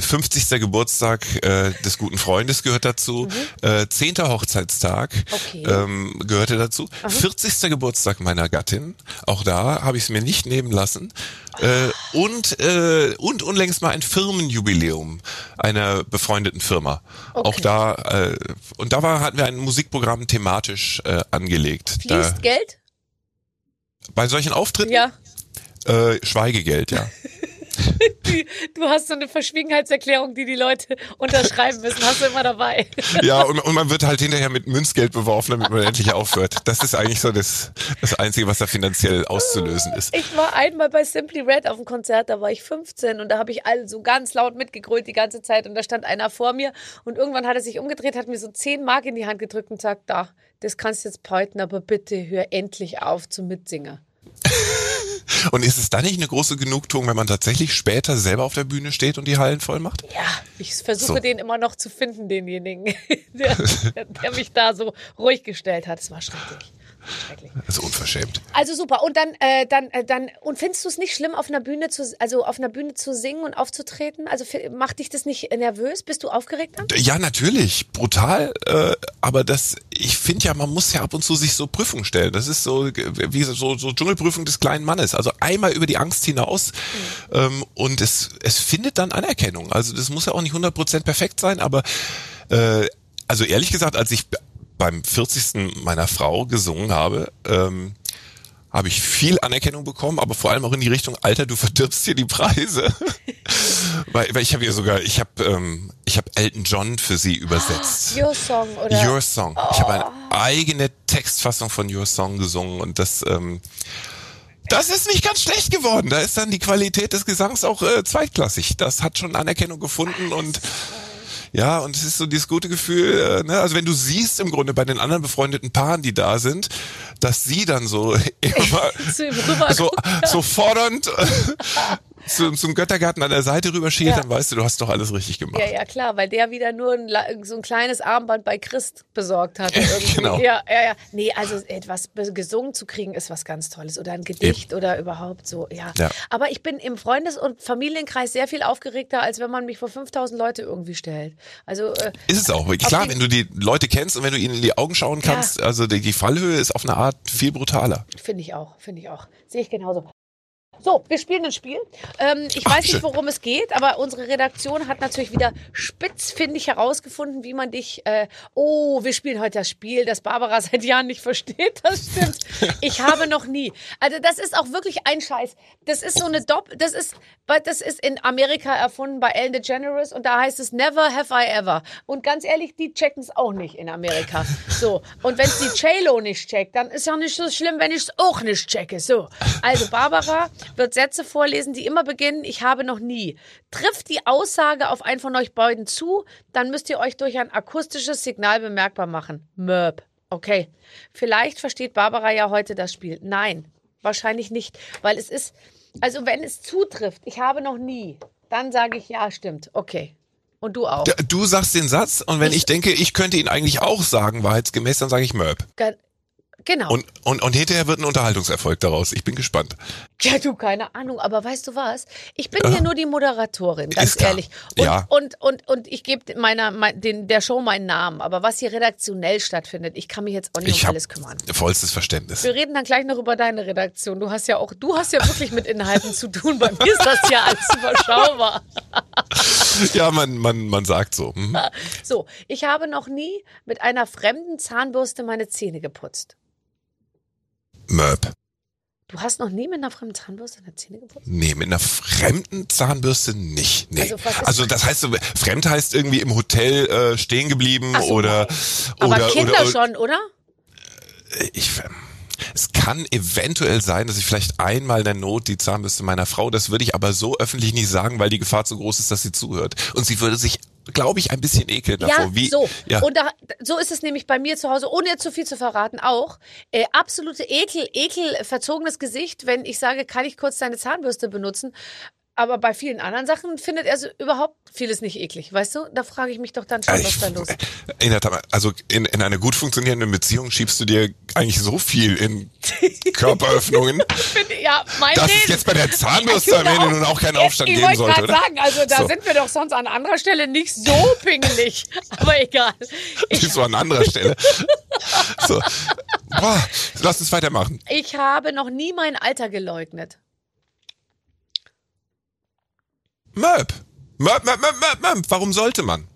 D: 50. Äh, Geburtstag äh, des guten Freundes gehört dazu. Mhm. Äh, 10. Hochzeitstag okay. ähm, gehörte dazu. Aha. 40. Geburtstag meiner Gattin. Auch da habe ich es mir nicht nehmen lassen. Äh, und, äh, und unlängst mal ein Firmenjubiläum einer befreundeten Firma. Okay. Auch da, äh, und da war, hatten wir ein Musikprogramm thematisch äh, angelegt.
B: Fließt da, Geld?
D: Bei solchen Auftritten? Ja. Äh, Schweigegeld, ja.
B: du hast so eine Verschwiegenheitserklärung, die die Leute unterschreiben müssen, hast du immer dabei.
D: Ja, und, und man wird halt hinterher mit Münzgeld beworfen, damit man endlich aufhört. Das ist eigentlich so das, das Einzige, was da finanziell auszulösen ist.
B: Ich war einmal bei Simply Red auf dem Konzert, da war ich 15 und da habe ich alle so ganz laut mitgegrölt die ganze Zeit und da stand einer vor mir und irgendwann hat er sich umgedreht, hat mir so 10 Mark in die Hand gedrückt und sagt, da, das kannst du jetzt peuten, aber bitte hör endlich auf zu mitsingen.
D: Und ist es dann nicht eine große Genugtuung, wenn man tatsächlich später selber auf der Bühne steht und die Hallen voll macht?
B: Ja, ich versuche so. den immer noch zu finden, denjenigen, der, der mich da so ruhig gestellt hat. Es war schrecklich.
D: Das ist unverschämt.
B: Also super. Und dann, äh, dann, äh, dann, und findest du es nicht schlimm, auf einer Bühne zu, also auf einer Bühne zu singen und aufzutreten? Also macht dich das nicht nervös? Bist du aufgeregt dann?
D: Ja, natürlich. Brutal. Äh, aber das, ich finde ja, man muss ja ab und zu sich so Prüfungen stellen. Das ist so, wie so, so Dschungelprüfung des kleinen Mannes. Also einmal über die Angst hinaus. Mhm. Ähm, und es, es findet dann Anerkennung. Also das muss ja auch nicht 100% perfekt sein, aber, äh, also ehrlich gesagt, als ich beim 40. meiner Frau gesungen habe, ähm, habe ich viel Anerkennung bekommen, aber vor allem auch in die Richtung, Alter, du verdirbst hier die Preise. weil, weil ich habe ja sogar, ich habe ähm, ich habe Elton John für sie übersetzt.
B: Your Song, oder?
D: Your Song. Oh. Ich habe eine eigene Textfassung von Your Song gesungen und das ähm, das ist nicht ganz schlecht geworden. Da ist dann die Qualität des Gesangs auch äh, zweitklassig. Das hat schon Anerkennung gefunden und ja, und es ist so dieses gute Gefühl, äh, ne? also wenn du siehst im Grunde bei den anderen befreundeten Paaren, die da sind, dass sie dann so immer so, so fordernd zum, zum Göttergarten an der Seite rüberschielt, ja. dann weißt du, du hast doch alles richtig gemacht.
B: Ja, ja, klar, weil der wieder nur ein, so ein kleines Armband bei Christ besorgt hat.
D: genau.
B: Ja, ja, ja. Nee, also etwas gesungen zu kriegen ist was ganz Tolles. Oder ein Gedicht Eben. oder überhaupt so, ja. ja. Aber ich bin im Freundes- und Familienkreis sehr viel aufgeregter, als wenn man mich vor 5000 Leute irgendwie stellt. Also, äh,
D: ist es auch. Klar, wenn du die Leute kennst und wenn du ihnen in die Augen schauen kannst, ja. also die, die Fallhöhe ist auf eine Art viel brutaler.
B: Finde ich auch, finde ich auch. Sehe ich genauso. So, wir spielen ein Spiel. Ähm, ich weiß nicht, worum es geht, aber unsere Redaktion hat natürlich wieder spitzfindig herausgefunden, wie man dich. Äh, oh, wir spielen heute das Spiel, das Barbara seit Jahren nicht versteht. Das stimmt. Ich habe noch nie. Also das ist auch wirklich ein Scheiß. Das ist so eine Dopp. Das ist, das ist in Amerika erfunden bei Ellen DeGeneres und da heißt es Never have I ever. Und ganz ehrlich, die checken es auch nicht in Amerika. So und wenn es die J-Lo nicht checkt, dann ist ja nicht so schlimm, wenn ich es auch nicht checke. So, also Barbara wird Sätze vorlesen, die immer beginnen, ich habe noch nie. Trifft die Aussage auf einen von euch beiden zu, dann müsst ihr euch durch ein akustisches Signal bemerkbar machen. Möb. Okay. Vielleicht versteht Barbara ja heute das Spiel. Nein, wahrscheinlich nicht, weil es ist, also wenn es zutrifft, ich habe noch nie, dann sage ich ja, stimmt. Okay. Und du auch.
D: Du sagst den Satz und wenn ich, ich denke, ich könnte ihn eigentlich auch sagen, wahrheitsgemäß, dann sage ich Möb.
B: Genau.
D: Und, und, und hinterher wird ein Unterhaltungserfolg daraus. Ich bin gespannt.
B: Ja, du, keine Ahnung. Aber weißt du was? Ich bin ja. hier nur die Moderatorin, ganz ehrlich. Und,
D: ja.
B: und, und, und ich gebe meiner, mein, den, der Show meinen Namen. Aber was hier redaktionell stattfindet, ich kann mich jetzt auch nicht
D: ich
B: um alles kümmern.
D: Vollstes Verständnis.
B: Wir reden dann gleich noch über deine Redaktion. Du hast ja auch, du hast ja wirklich mit Inhalten zu tun. Bei mir ist das ja alles überschaubar.
D: ja, man, man, man sagt so. Mhm.
B: So, ich habe noch nie mit einer fremden Zahnbürste meine Zähne geputzt.
D: Möb.
B: Du hast noch nie mit einer fremden Zahnbürste deine Zähne geputzt?
D: Nee, mit einer fremden Zahnbürste nicht. Nee. Also, also das heißt, fremd heißt irgendwie im Hotel äh, stehen geblieben so, oder,
B: Aber
D: oder.
B: Kinder
D: oder,
B: schon, oder?
D: Ich. Es kann eventuell sein, dass ich vielleicht einmal in der Not die Zahnbürste meiner Frau, das würde ich aber so öffentlich nicht sagen, weil die Gefahr zu groß ist, dass sie zuhört. Und sie würde sich glaube ich, ein bisschen ekeln davor.
B: Ja, Wie, so. Ja. Und da, so ist es nämlich bei mir zu Hause, ohne jetzt zu viel zu verraten, auch. Äh, absolute Ekel, Ekel, verzogenes Gesicht, wenn ich sage, kann ich kurz deine Zahnbürste benutzen? Aber bei vielen anderen Sachen findet er so überhaupt vieles nicht eklig, weißt du? Da frage ich mich doch dann schon, also was da los ist.
D: In der Tat, also in, in einer gut funktionierenden Beziehung schiebst du dir eigentlich so viel in Körperöffnungen.
B: ja, mein
D: dass es jetzt bei der Zahnbürste am Ende nun auch keinen Aufstand
B: ich,
D: ich geben sollte.
B: Ich wollte sagen, also da so. sind wir doch sonst an anderer Stelle nicht so pingelig. Aber egal.
D: Ich so an anderer Stelle. so. Boah, lass uns weitermachen.
B: Ich habe noch nie mein Alter geleugnet.
D: Möb. Möb, Möb, Möb, Möb, Möb. Warum sollte man?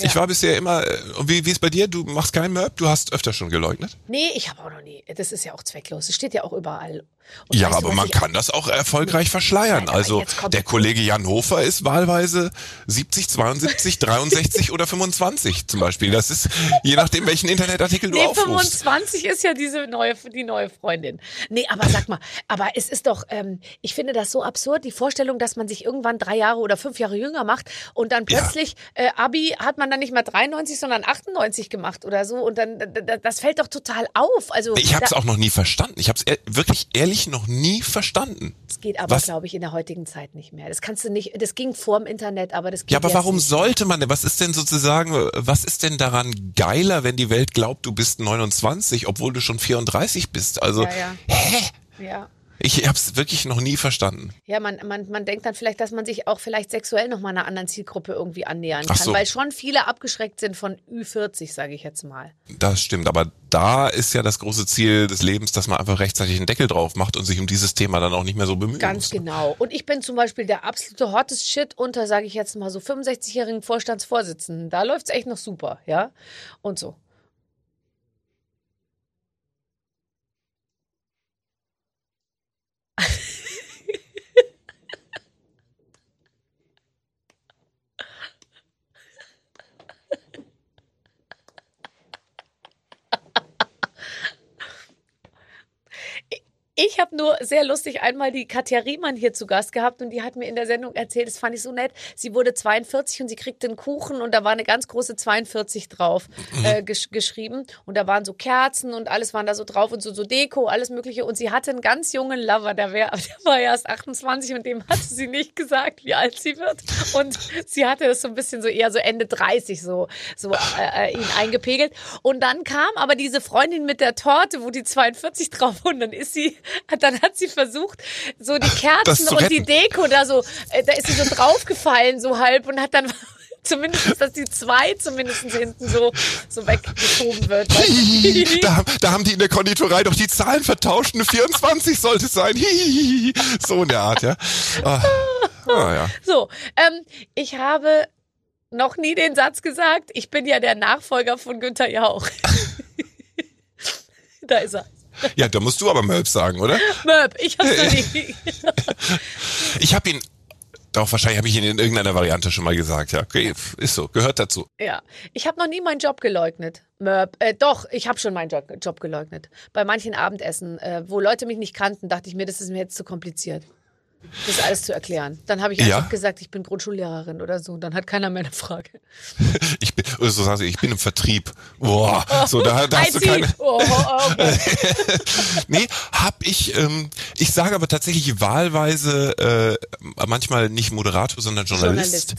D: Ja. Ich war bisher immer, äh, wie, wie ist bei dir? Du machst keinen Möb? Du hast öfter schon geleugnet?
B: Nee, ich habe auch noch nie. Das ist ja auch zwecklos. Es steht ja auch überall.
D: Und ja, aber man kann das auch erfolgreich verschleiern. Nein, also der Kollege Jan Hofer ist wahlweise 70, 72, 63 oder 25 zum Beispiel. Das ist je nachdem, welchen Internetartikel du
B: nee,
D: aufrufst.
B: 25 ist ja diese neue, die neue Freundin. Nee, aber sag mal, aber es ist doch, ähm, ich finde das so absurd, die Vorstellung, dass man sich irgendwann drei Jahre oder fünf Jahre jünger macht und dann plötzlich ja. äh, Abi hat man dann nicht mehr 93, sondern 98 gemacht oder so und dann das fällt doch total auf. Also
D: ich habe es auch noch nie verstanden. Ich habe es wirklich ehrlich ich noch nie verstanden.
B: Das geht aber, glaube ich, in der heutigen Zeit nicht mehr. Das kannst du nicht, das ging vor dem Internet, aber das geht
D: Ja, aber warum
B: nicht.
D: sollte man denn? Was ist denn sozusagen, was ist denn daran geiler, wenn die Welt glaubt, du bist 29, obwohl du schon 34 bist? Also,
B: ja, ja.
D: hä?
B: Ja.
D: Ich habe es wirklich noch nie verstanden.
B: Ja, man, man, man denkt dann vielleicht, dass man sich auch vielleicht sexuell noch mal einer anderen Zielgruppe irgendwie annähern kann, so. weil schon viele abgeschreckt sind von Ü40, sage ich jetzt mal.
D: Das stimmt, aber da ist ja das große Ziel des Lebens, dass man einfach rechtzeitig einen Deckel drauf macht und sich um dieses Thema dann auch nicht mehr so bemüht.
B: Ganz
D: muss.
B: Genau. Und ich bin zum Beispiel der absolute hottest Shit unter, sage ich jetzt mal so 65-jährigen Vorstandsvorsitzenden. Da läuft's echt noch super, ja. Und so. Ich habe nur sehr lustig einmal die Katja Riemann hier zu Gast gehabt und die hat mir in der Sendung erzählt, das fand ich so nett. Sie wurde 42 und sie kriegte einen Kuchen und da war eine ganz große 42 drauf mhm. äh, gesch geschrieben und da waren so Kerzen und alles waren da so drauf und so, so Deko, alles Mögliche und sie hatte einen ganz jungen Lover, der, wär, der war erst 28 und dem hatte sie nicht gesagt, wie alt sie wird und sie hatte das so ein bisschen so eher so Ende 30 so, so äh, äh, ihn eingepegelt und dann kam aber diese Freundin mit der Torte, wo die 42 drauf und dann ist sie dann hat sie versucht, so die Kerzen und die Deko da so, äh, da ist sie so draufgefallen, so halb und hat dann zumindest, dass die zwei zumindest hinten so, so weggeschoben wird.
D: da, da haben die in der Konditorei doch die Zahlen vertauscht. Eine 24 sollte es sein. so in der Art, ja. Ah, ah, ja.
B: So, ähm, ich habe noch nie den Satz gesagt, ich bin ja der Nachfolger von Günther Jauch. da ist er.
D: Ja, da musst du aber Möb sagen, oder?
B: Möb, ich hab's noch nie.
D: ich habe ihn doch, wahrscheinlich habe ich ihn in irgendeiner Variante schon mal gesagt. Ja, okay, ist so, gehört dazu.
B: Ja, ich habe noch nie meinen Job geleugnet. Möb, äh, doch, ich habe schon meinen Job, Job, geleugnet. Bei manchen Abendessen, äh, wo Leute mich nicht kannten, dachte ich mir, das ist mir jetzt zu kompliziert das alles zu erklären. Dann habe ich einfach ja. gesagt, ich bin Grundschullehrerin oder so. Dann hat keiner mehr eine Frage.
D: ich bin, so sagst du, ich bin im Vertrieb. Boah, so da, da hast du keine. Oh, oh, okay. nee, hab ich. Ähm, ich sage aber tatsächlich wahlweise äh, manchmal nicht Moderator, sondern Journalist, Journalist.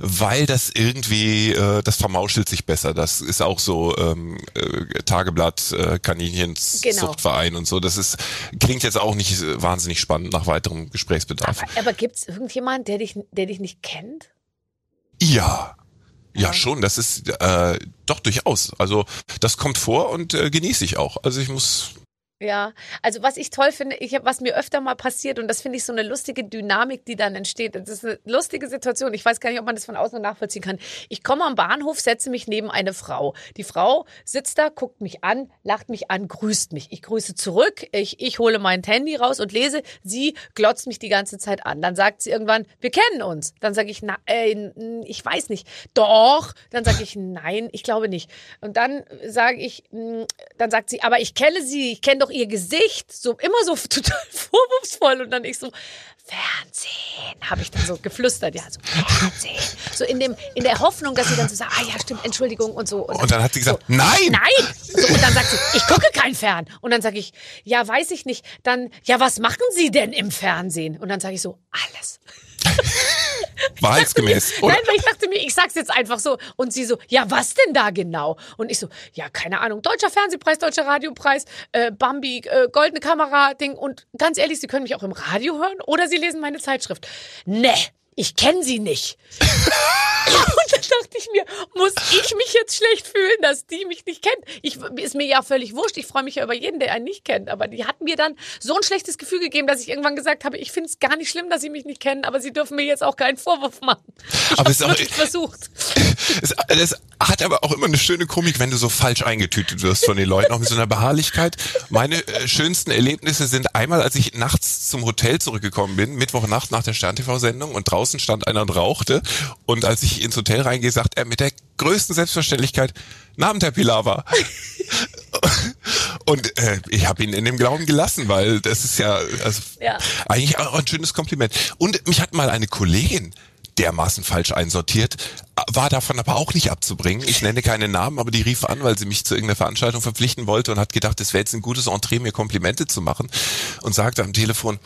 D: weil das irgendwie äh, das vermauschelt sich besser. Das ist auch so ähm, äh, Tageblatt, äh, Kaninchenzuchtverein genau. und so. Das ist klingt jetzt auch nicht wahnsinnig spannend nach weiterem Gesprächsbedarf. Bedarf.
B: Aber, aber gibt es irgendjemanden, der dich, der dich nicht kennt?
D: Ja. Ja, schon. Das ist äh, doch durchaus. Also das kommt vor und äh, genieße ich auch. Also ich muss
B: ja, also was ich toll finde, ich hab, was mir öfter mal passiert und das finde ich so eine lustige Dynamik, die dann entsteht. Das ist eine lustige Situation. Ich weiß gar nicht, ob man das von außen nachvollziehen kann. Ich komme am Bahnhof, setze mich neben eine Frau. Die Frau sitzt da, guckt mich an, lacht mich an, grüßt mich. Ich grüße zurück. Ich, ich hole mein Handy raus und lese. Sie glotzt mich die ganze Zeit an. Dann sagt sie irgendwann, wir kennen uns. Dann sage ich, na, äh, ich weiß nicht. Doch. Dann sage ich, nein, ich glaube nicht. Und dann sage ich, dann sagt sie, aber ich kenne sie, ich kenne doch ihr Gesicht so immer so total vorwurfsvoll und dann ich so Fernsehen, habe ich dann so geflüstert, ja, so Fernsehen. So in dem in der Hoffnung, dass sie dann so sagt, ah ja, stimmt, Entschuldigung und so.
D: Und, und dann, hat sie gesagt, so, nein!
B: Nein! So, und dann sagt sie, ich gucke kein Fern. Und dann sage ich, ja, weiß ich nicht. Dann, ja, was machen Sie denn im Fernsehen? Und dann sage ich so, alles.
D: Wahrheitsgemäß.
B: Nein, weil ich dachte mir, ich sag's jetzt einfach so. Und sie so, ja, was denn da genau? Und ich so, ja, keine Ahnung, deutscher Fernsehpreis, deutscher Radiopreis, äh, Bambi, äh, goldene Kamera-Ding. Und ganz ehrlich, Sie können mich auch im Radio hören oder Sie lesen meine Zeitschrift. Nee, ich kenne Sie nicht. Und dann dachte ich mir, muss ich mich jetzt schlecht fühlen, dass die mich nicht kennt? Ich, ist mir ja völlig wurscht. Ich freue mich ja über jeden, der einen nicht kennt. Aber die hatten mir dann so ein schlechtes Gefühl gegeben, dass ich irgendwann gesagt habe, ich finde es gar nicht schlimm, dass sie mich nicht kennen, aber sie dürfen mir jetzt auch keinen Vorwurf machen. Ich habe es wirklich versucht.
D: Es, es, hat aber auch immer eine schöne Komik, wenn du so falsch eingetütet wirst von den Leuten, auch mit so einer Beharrlichkeit. Meine äh, schönsten Erlebnisse sind einmal, als ich nachts zum Hotel zurückgekommen bin, Mittwochnacht nach der Stern-TV-Sendung und draußen stand einer und rauchte. Und als ich ins Hotel reingehe, sagt er mit der größten Selbstverständlichkeit, Namen der Pilava. und äh, ich habe ihn in dem Glauben gelassen, weil das ist ja, also, ja eigentlich auch ein schönes Kompliment. Und mich hat mal eine Kollegin dermaßen falsch einsortiert, war davon aber auch nicht abzubringen. Ich nenne keine Namen, aber die rief an, weil sie mich zu irgendeiner Veranstaltung verpflichten wollte und hat gedacht, es wäre jetzt ein gutes Entree, mir Komplimente zu machen und sagte am Telefon,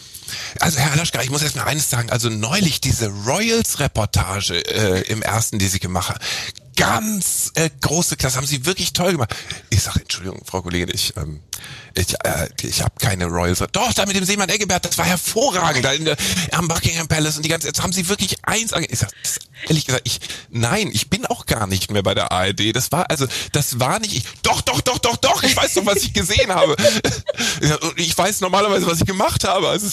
D: also Herr Alaschka, ich muss erst mal eines sagen, also neulich diese Royals-Reportage äh, im ersten, die Sie gemacht haben, ganz äh, große Klasse, haben Sie wirklich toll gemacht. Ich sage, Entschuldigung, Frau Kollegin, ich, ähm, ich, äh, ich habe keine Royals. Doch, da mit dem Seemann Eggebert, das war hervorragend, da in der, am Buckingham Palace und die ganze, jetzt haben Sie wirklich eins, ich sag, ehrlich gesagt, ich, nein, ich bin auch gar nicht mehr bei der ARD. Das war, also, das war nicht, ich, doch, doch, doch, doch, doch, ich weiß doch, was ich gesehen habe. ich weiß normalerweise, was ich gemacht habe. Also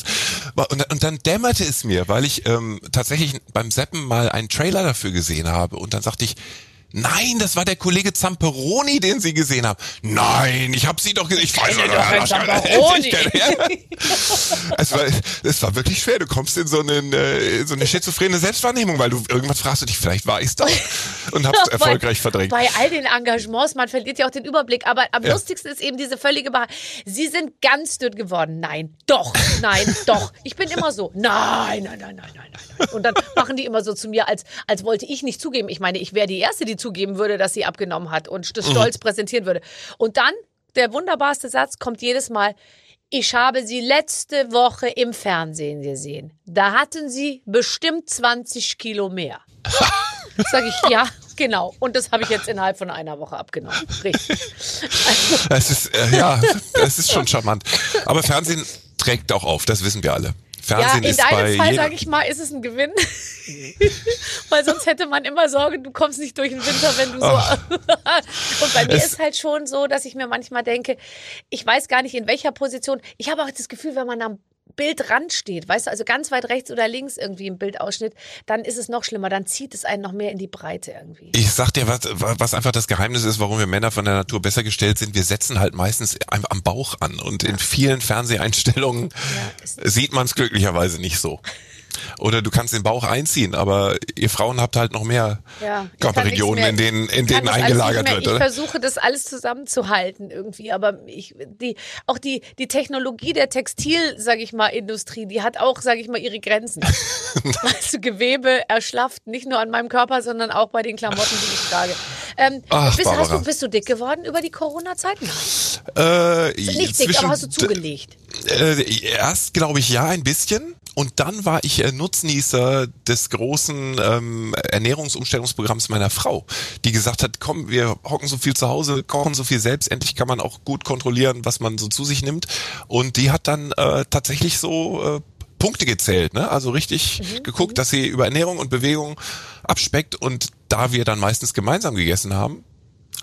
D: und, und dann dämmerte es mir, weil ich ähm, tatsächlich beim Seppen mal einen Trailer dafür gesehen habe und dann sagte ich, Nein, das war der Kollege Zamperoni, den Sie gesehen haben. Nein, ich habe Sie doch gesehen. Ich weiß
B: doch Zamperoni.
D: es, war, es war wirklich schwer. Du kommst in so, einen, äh, in so eine schizophrene Selbstwahrnehmung, weil du irgendwas fragst du dich, vielleicht war ich's doch und hab's erfolgreich verdrängt.
B: Bei all den Engagements, man verliert ja auch den Überblick. Aber am ja. lustigsten ist eben diese völlige Wahrheit. Sie sind ganz dünn geworden. Nein, doch, nein, doch. Ich bin immer so. Nein, nein, nein, nein, nein, nein. Und dann machen die immer so zu mir, als, als wollte ich nicht zugeben. Ich meine, ich wäre die Erste, die zugeben würde, dass sie abgenommen hat und das mhm. stolz mhm. präsentieren würde. Und dann, der wunderbarste Satz kommt jedes Mal, ich habe sie letzte Woche im Fernsehen gesehen. Da hatten sie bestimmt 20 Kilo mehr. Sag ich, ja, genau. Und das habe ich jetzt innerhalb von einer Woche abgenommen. Richtig.
D: Also. Es ist, äh, ja, es ist schon charmant. Aber Fernsehen trägt auch auf, das wissen wir alle. Fernsehen
B: ja, in deinem Fall, sage ich mal, ist es ein Gewinn. Weil sonst hätte man immer Sorge, du kommst nicht durch den Winter, wenn du so. Und bei mir
D: Es-
B: ist halt schon so, dass ich mir manchmal denke, ich weiß gar nicht in welcher Position. Ich habe auch das Gefühl, wenn man am Bildrand steht, weißt du, also ganz weit rechts oder links irgendwie im Bildausschnitt, dann ist es noch schlimmer, dann zieht es einen noch mehr in die Breite irgendwie.
D: Ich sag dir, was, was einfach das Geheimnis ist, warum wir Männer von der Natur besser gestellt sind. Wir setzen halt meistens am Bauch an und in vielen Fernseheinstellungen
B: Ja,
D: sieht man es glücklicherweise nicht so. Oder du kannst den Bauch einziehen, aber ihr Frauen habt halt noch mehr
B: Ja, ich
D: Körperregionen, in
B: mehr-
D: denen, in
B: ich
D: denen
B: das alles
D: eingelagert wird,
B: Ich
D: oder?
B: versuche das alles zusammenzuhalten irgendwie, aber ich, die, auch die, die Technologie der Textil, sage ich mal, Industrie, die hat auch, sage ich mal, ihre Grenzen. also Gewebe erschlafft, nicht nur an meinem Körper, sondern auch bei den Klamotten, die ich trage. Ähm,
D: Ach,
B: bist, hast du, bist du dick geworden über die Corona-Zeit?
D: Äh,
B: Nicht dick, aber hast du zugelegt.
D: Äh, erst glaube ich ja ein bisschen und dann war ich äh, Nutznießer des großen ähm, Ernährungsumstellungsprogramms meiner Frau, die gesagt hat, komm, wir hocken so viel zu Hause, kochen so viel selbst, endlich kann man auch gut kontrollieren, was man so zu sich nimmt. Und die hat dann äh, tatsächlich so äh, Punkte gezählt, ne? Also richtig geguckt, dass sie über Ernährung und Bewegung abspeckt. Und da wir dann meistens gemeinsam gegessen haben,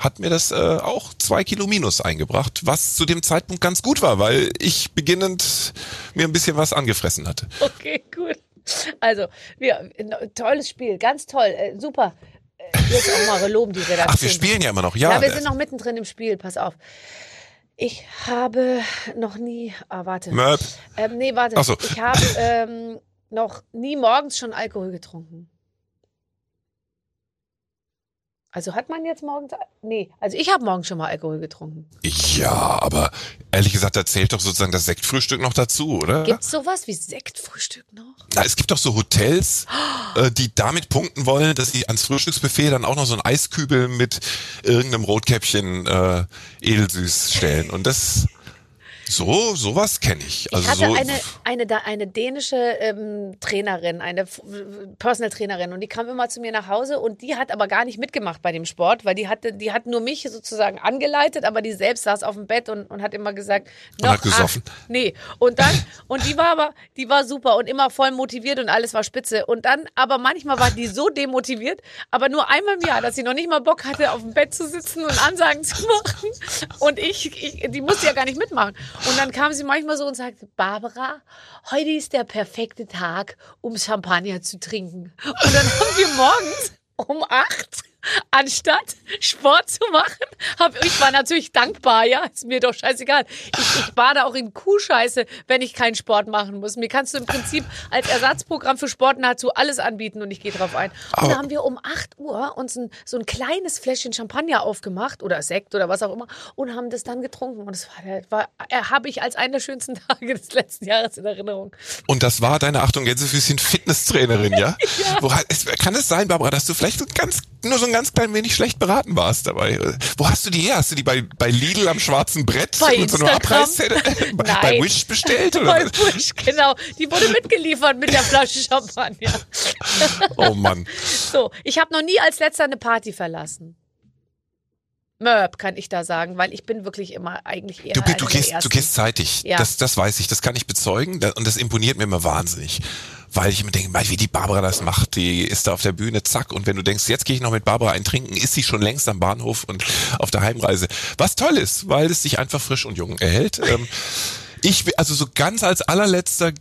D: hat mir das äh, auch zwei Kilo minus eingebracht, was zu dem Zeitpunkt ganz gut war, weil ich beginnend mir ein bisschen was angefressen hatte.
B: Okay, gut. Also, wir, ein tolles Spiel, ganz toll, äh, super. Äh, Jetzt auch mal loben die Redaktion.
D: Ach, wir spielen ja immer noch, ja.
B: Ja, wir sind noch mittendrin im Spiel, pass auf. Ich habe noch nie, ah, warte.
D: Möp.
B: Ähm, nee, warte.
D: Ach so.
B: Ich habe ähm, noch nie morgens schon Alkohol getrunken. Also hat man jetzt morgens, nee, also ich habe morgens schon mal Alkohol getrunken.
D: Ja, aber ehrlich gesagt, da zählt doch sozusagen das Sektfrühstück noch dazu, oder?
B: Gibt's sowas wie Sektfrühstück noch?
D: Na, es gibt doch so Hotels, äh, die damit punkten wollen, dass sie ans Frühstücksbuffet dann auch noch so ein Eiskübel mit irgendeinem Rotkäppchen äh, edelsüß stellen. Und das so sowas kenne ich. Also
B: Ich hatte
D: so
B: eine, eine, eine dänische ähm, Trainerin, eine Personal Trainerin und die kam immer zu mir nach Hause und die hat aber gar nicht mitgemacht bei dem Sport, weil die hatte, die hat nur mich sozusagen angeleitet, aber die selbst saß auf dem Bett und, und hat immer gesagt,
D: Und
B: noch
D: hat gesoffen.
B: acht. Nee. Und dann, und die war aber, die war super und immer voll motiviert und alles war spitze. Und dann, aber manchmal war die so demotiviert, aber nur einmal im Jahr, dass sie noch nicht mal Bock hatte, auf dem Bett zu sitzen und Ansagen zu machen. Und ich, ich die musste ja gar nicht mitmachen. Und dann kam sie manchmal so und sagte, Barbara, heute ist der perfekte Tag, um Champagner zu trinken. Und dann haben wir morgens um acht, anstatt Sport zu machen, hab, ich war natürlich dankbar, ja, ist mir doch scheißegal. Ich, ich bade auch in Kuhscheiße, wenn ich keinen Sport machen muss. Mir kannst du im Prinzip als Ersatzprogramm für Sport nahezu alles anbieten und ich gehe drauf ein. Und dann haben wir um 8 Uhr uns ein, so ein kleines Fläschchen Champagner aufgemacht oder Sekt oder was auch immer und haben das dann getrunken. Und das war, war äh, habe ich als einen der schönsten Tage des letzten Jahres in Erinnerung.
D: Und das war deine Achtung Gänsefüßchen Fitnesstrainerin, ja? Wo, hat- es, kann es sein, Barbara, dass du vielleicht so ganz, nur so ein ganz klein wenig schlecht beraten warst dabei? Wo hast du die her? Hast du die bei, bei Lidl am schwarzen Brett
B: Bei
D: mit so einer? Abreißzettel bei,
B: Nein.
D: bei Wish bestellt? Oder?
B: Bei? Busch, genau. Die wurde mitgeliefert mit der Flasche Champagner.
D: Oh Mann.
B: So, ich habe noch nie als letzter eine Party verlassen. Mörb kann ich da sagen, weil ich bin wirklich immer eigentlich eher
D: Du, du, gehst, du gehst zeitig.
B: Ja.
D: Das, das weiß ich, das kann ich bezeugen. Und das imponiert mir immer wahnsinnig. Weil ich immer denke, wie die Barbara das macht, die ist da auf der Bühne, zack. Und wenn du denkst, jetzt gehe ich noch mit Barbara ein Trinken, ist sie schon längst am Bahnhof und auf der Heimreise. Was toll ist, weil es dich einfach frisch und jung erhält. Ähm, ich, also so ganz als allerletzter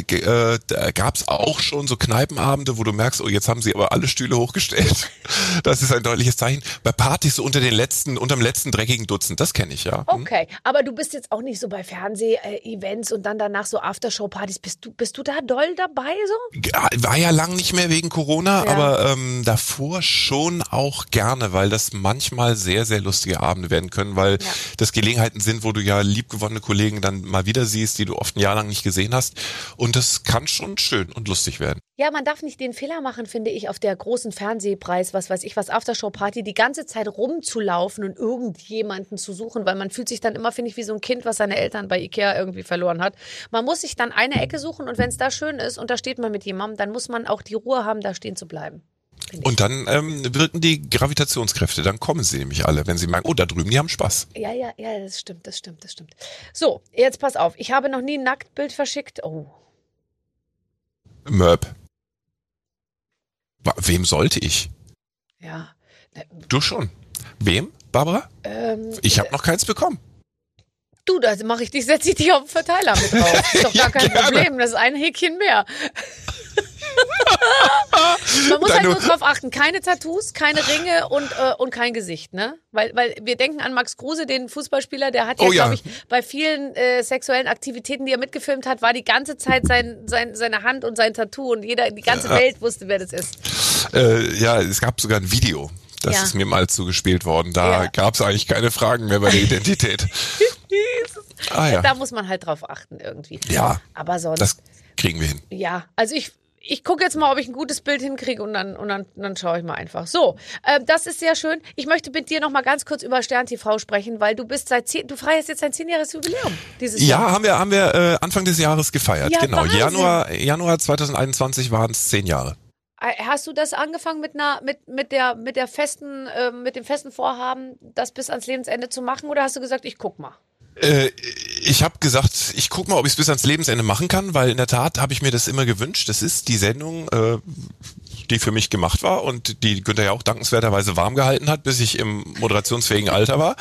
D: äh, da gab's auch schon so Kneipenabende, wo du merkst, oh, jetzt haben sie aber alle Stühle hochgestellt. Das ist ein deutliches Zeichen. Bei Partys so unter den letzten, unterm letzten dreckigen Dutzend, das kenne ich ja. Hm?
B: Okay, aber du bist jetzt auch nicht so bei Fernseh-Events und dann danach so Aftershow-Partys. Bist du, bist du da doll dabei so?
D: Ja, War ja lang nicht mehr wegen Corona,
B: Ja.
D: aber ähm, davor schon auch gerne, weil das manchmal sehr, sehr lustige Abende werden können, weil
B: Ja.
D: das Gelegenheiten sind, wo du ja liebgewonnene Kollegen dann mal wieder siehst, die du oft ein Jahr lang nicht gesehen hast. Und das kann schon schön und lustig werden.
B: Ja, man darf nicht den Fehler machen, finde ich, auf der großen Fernsehpreis, was weiß ich, was Aftershow-Party, die ganze Zeit rumzulaufen und irgendjemanden zu suchen, weil man fühlt sich dann immer, finde ich, wie so ein Kind, was seine Eltern bei Ikea irgendwie verloren hat. Man muss sich dann eine Ecke suchen und wenn es da schön ist und da steht man mit jemandem, dann muss man auch die Ruhe haben, da stehen zu bleiben.
D: Und dann ähm, wirken die Gravitationskräfte, dann kommen sie nämlich alle, wenn sie merken, oh, da drüben, die haben Spaß.
B: Ja, ja, ja, das stimmt, das stimmt, das stimmt. So, jetzt pass auf. Ich habe noch nie ein Nacktbild verschickt. Oh.
D: Möb. Wem sollte ich?
B: Ja.
D: Du schon. Wem, Barbara?
B: Ähm,
D: Ich habe noch keins bekommen.
B: Du, da mache ich dich, setze ich dich auf den Verteiler mit drauf. Ist doch
D: Ja,
B: gar kein
D: gerne.
B: Problem. Das ist ein Häkchen mehr. Man muss halt nur drauf achten. Keine Tattoos, keine Ringe und, äh, und kein Gesicht, ne? Weil, weil wir denken an Max Kruse, den Fußballspieler, der hat ja,
D: Oh ja.
B: glaube ich, bei vielen äh, sexuellen Aktivitäten, die er mitgefilmt hat, war die ganze Zeit sein, sein, seine Hand und sein Tattoo und jeder, die ganze Welt wusste, wer das ist.
D: Äh, ja, es gab sogar ein Video. Das
B: Ja.
D: ist mir mal zugespielt worden. Da
B: Ja.
D: gab es eigentlich keine Fragen mehr bei der Identität. ah ja.
B: Da muss man halt drauf achten irgendwie.
D: Ja,
B: Aber sonst.
D: das kriegen wir hin.
B: Ja, also ich, ich gucke jetzt mal, ob ich ein gutes Bild hinkriege und dann, und dann, dann schaue ich mal einfach. So, äh, das ist sehr schön. Ich möchte mit dir noch mal ganz kurz über Stern TV sprechen, weil du bist seit zehn, du feierst jetzt dein zehnjähriges Jubiläum dieses
D: Ja,
B: Jahr.
D: haben wir, haben wir äh, Anfang des Jahres gefeiert.
B: Ja,
D: genau.
B: Wahnsinn.
D: Januar, Januar 2021 waren es zehn Jahre.
B: Äh, Hast du das angefangen mit einer, mit, mit der, mit der festen, äh, mit dem festen Vorhaben, das bis ans Lebensende zu machen, oder hast du gesagt, ich guck mal?
D: Äh, ich habe gesagt, ich guck mal, ob ich es bis ans Lebensende machen kann, weil in der Tat habe ich mir das immer gewünscht. Das ist die Sendung, äh, die für mich gemacht war und die Günther ja auch dankenswerterweise warm gehalten hat, bis ich im moderationsfähigen Alter war.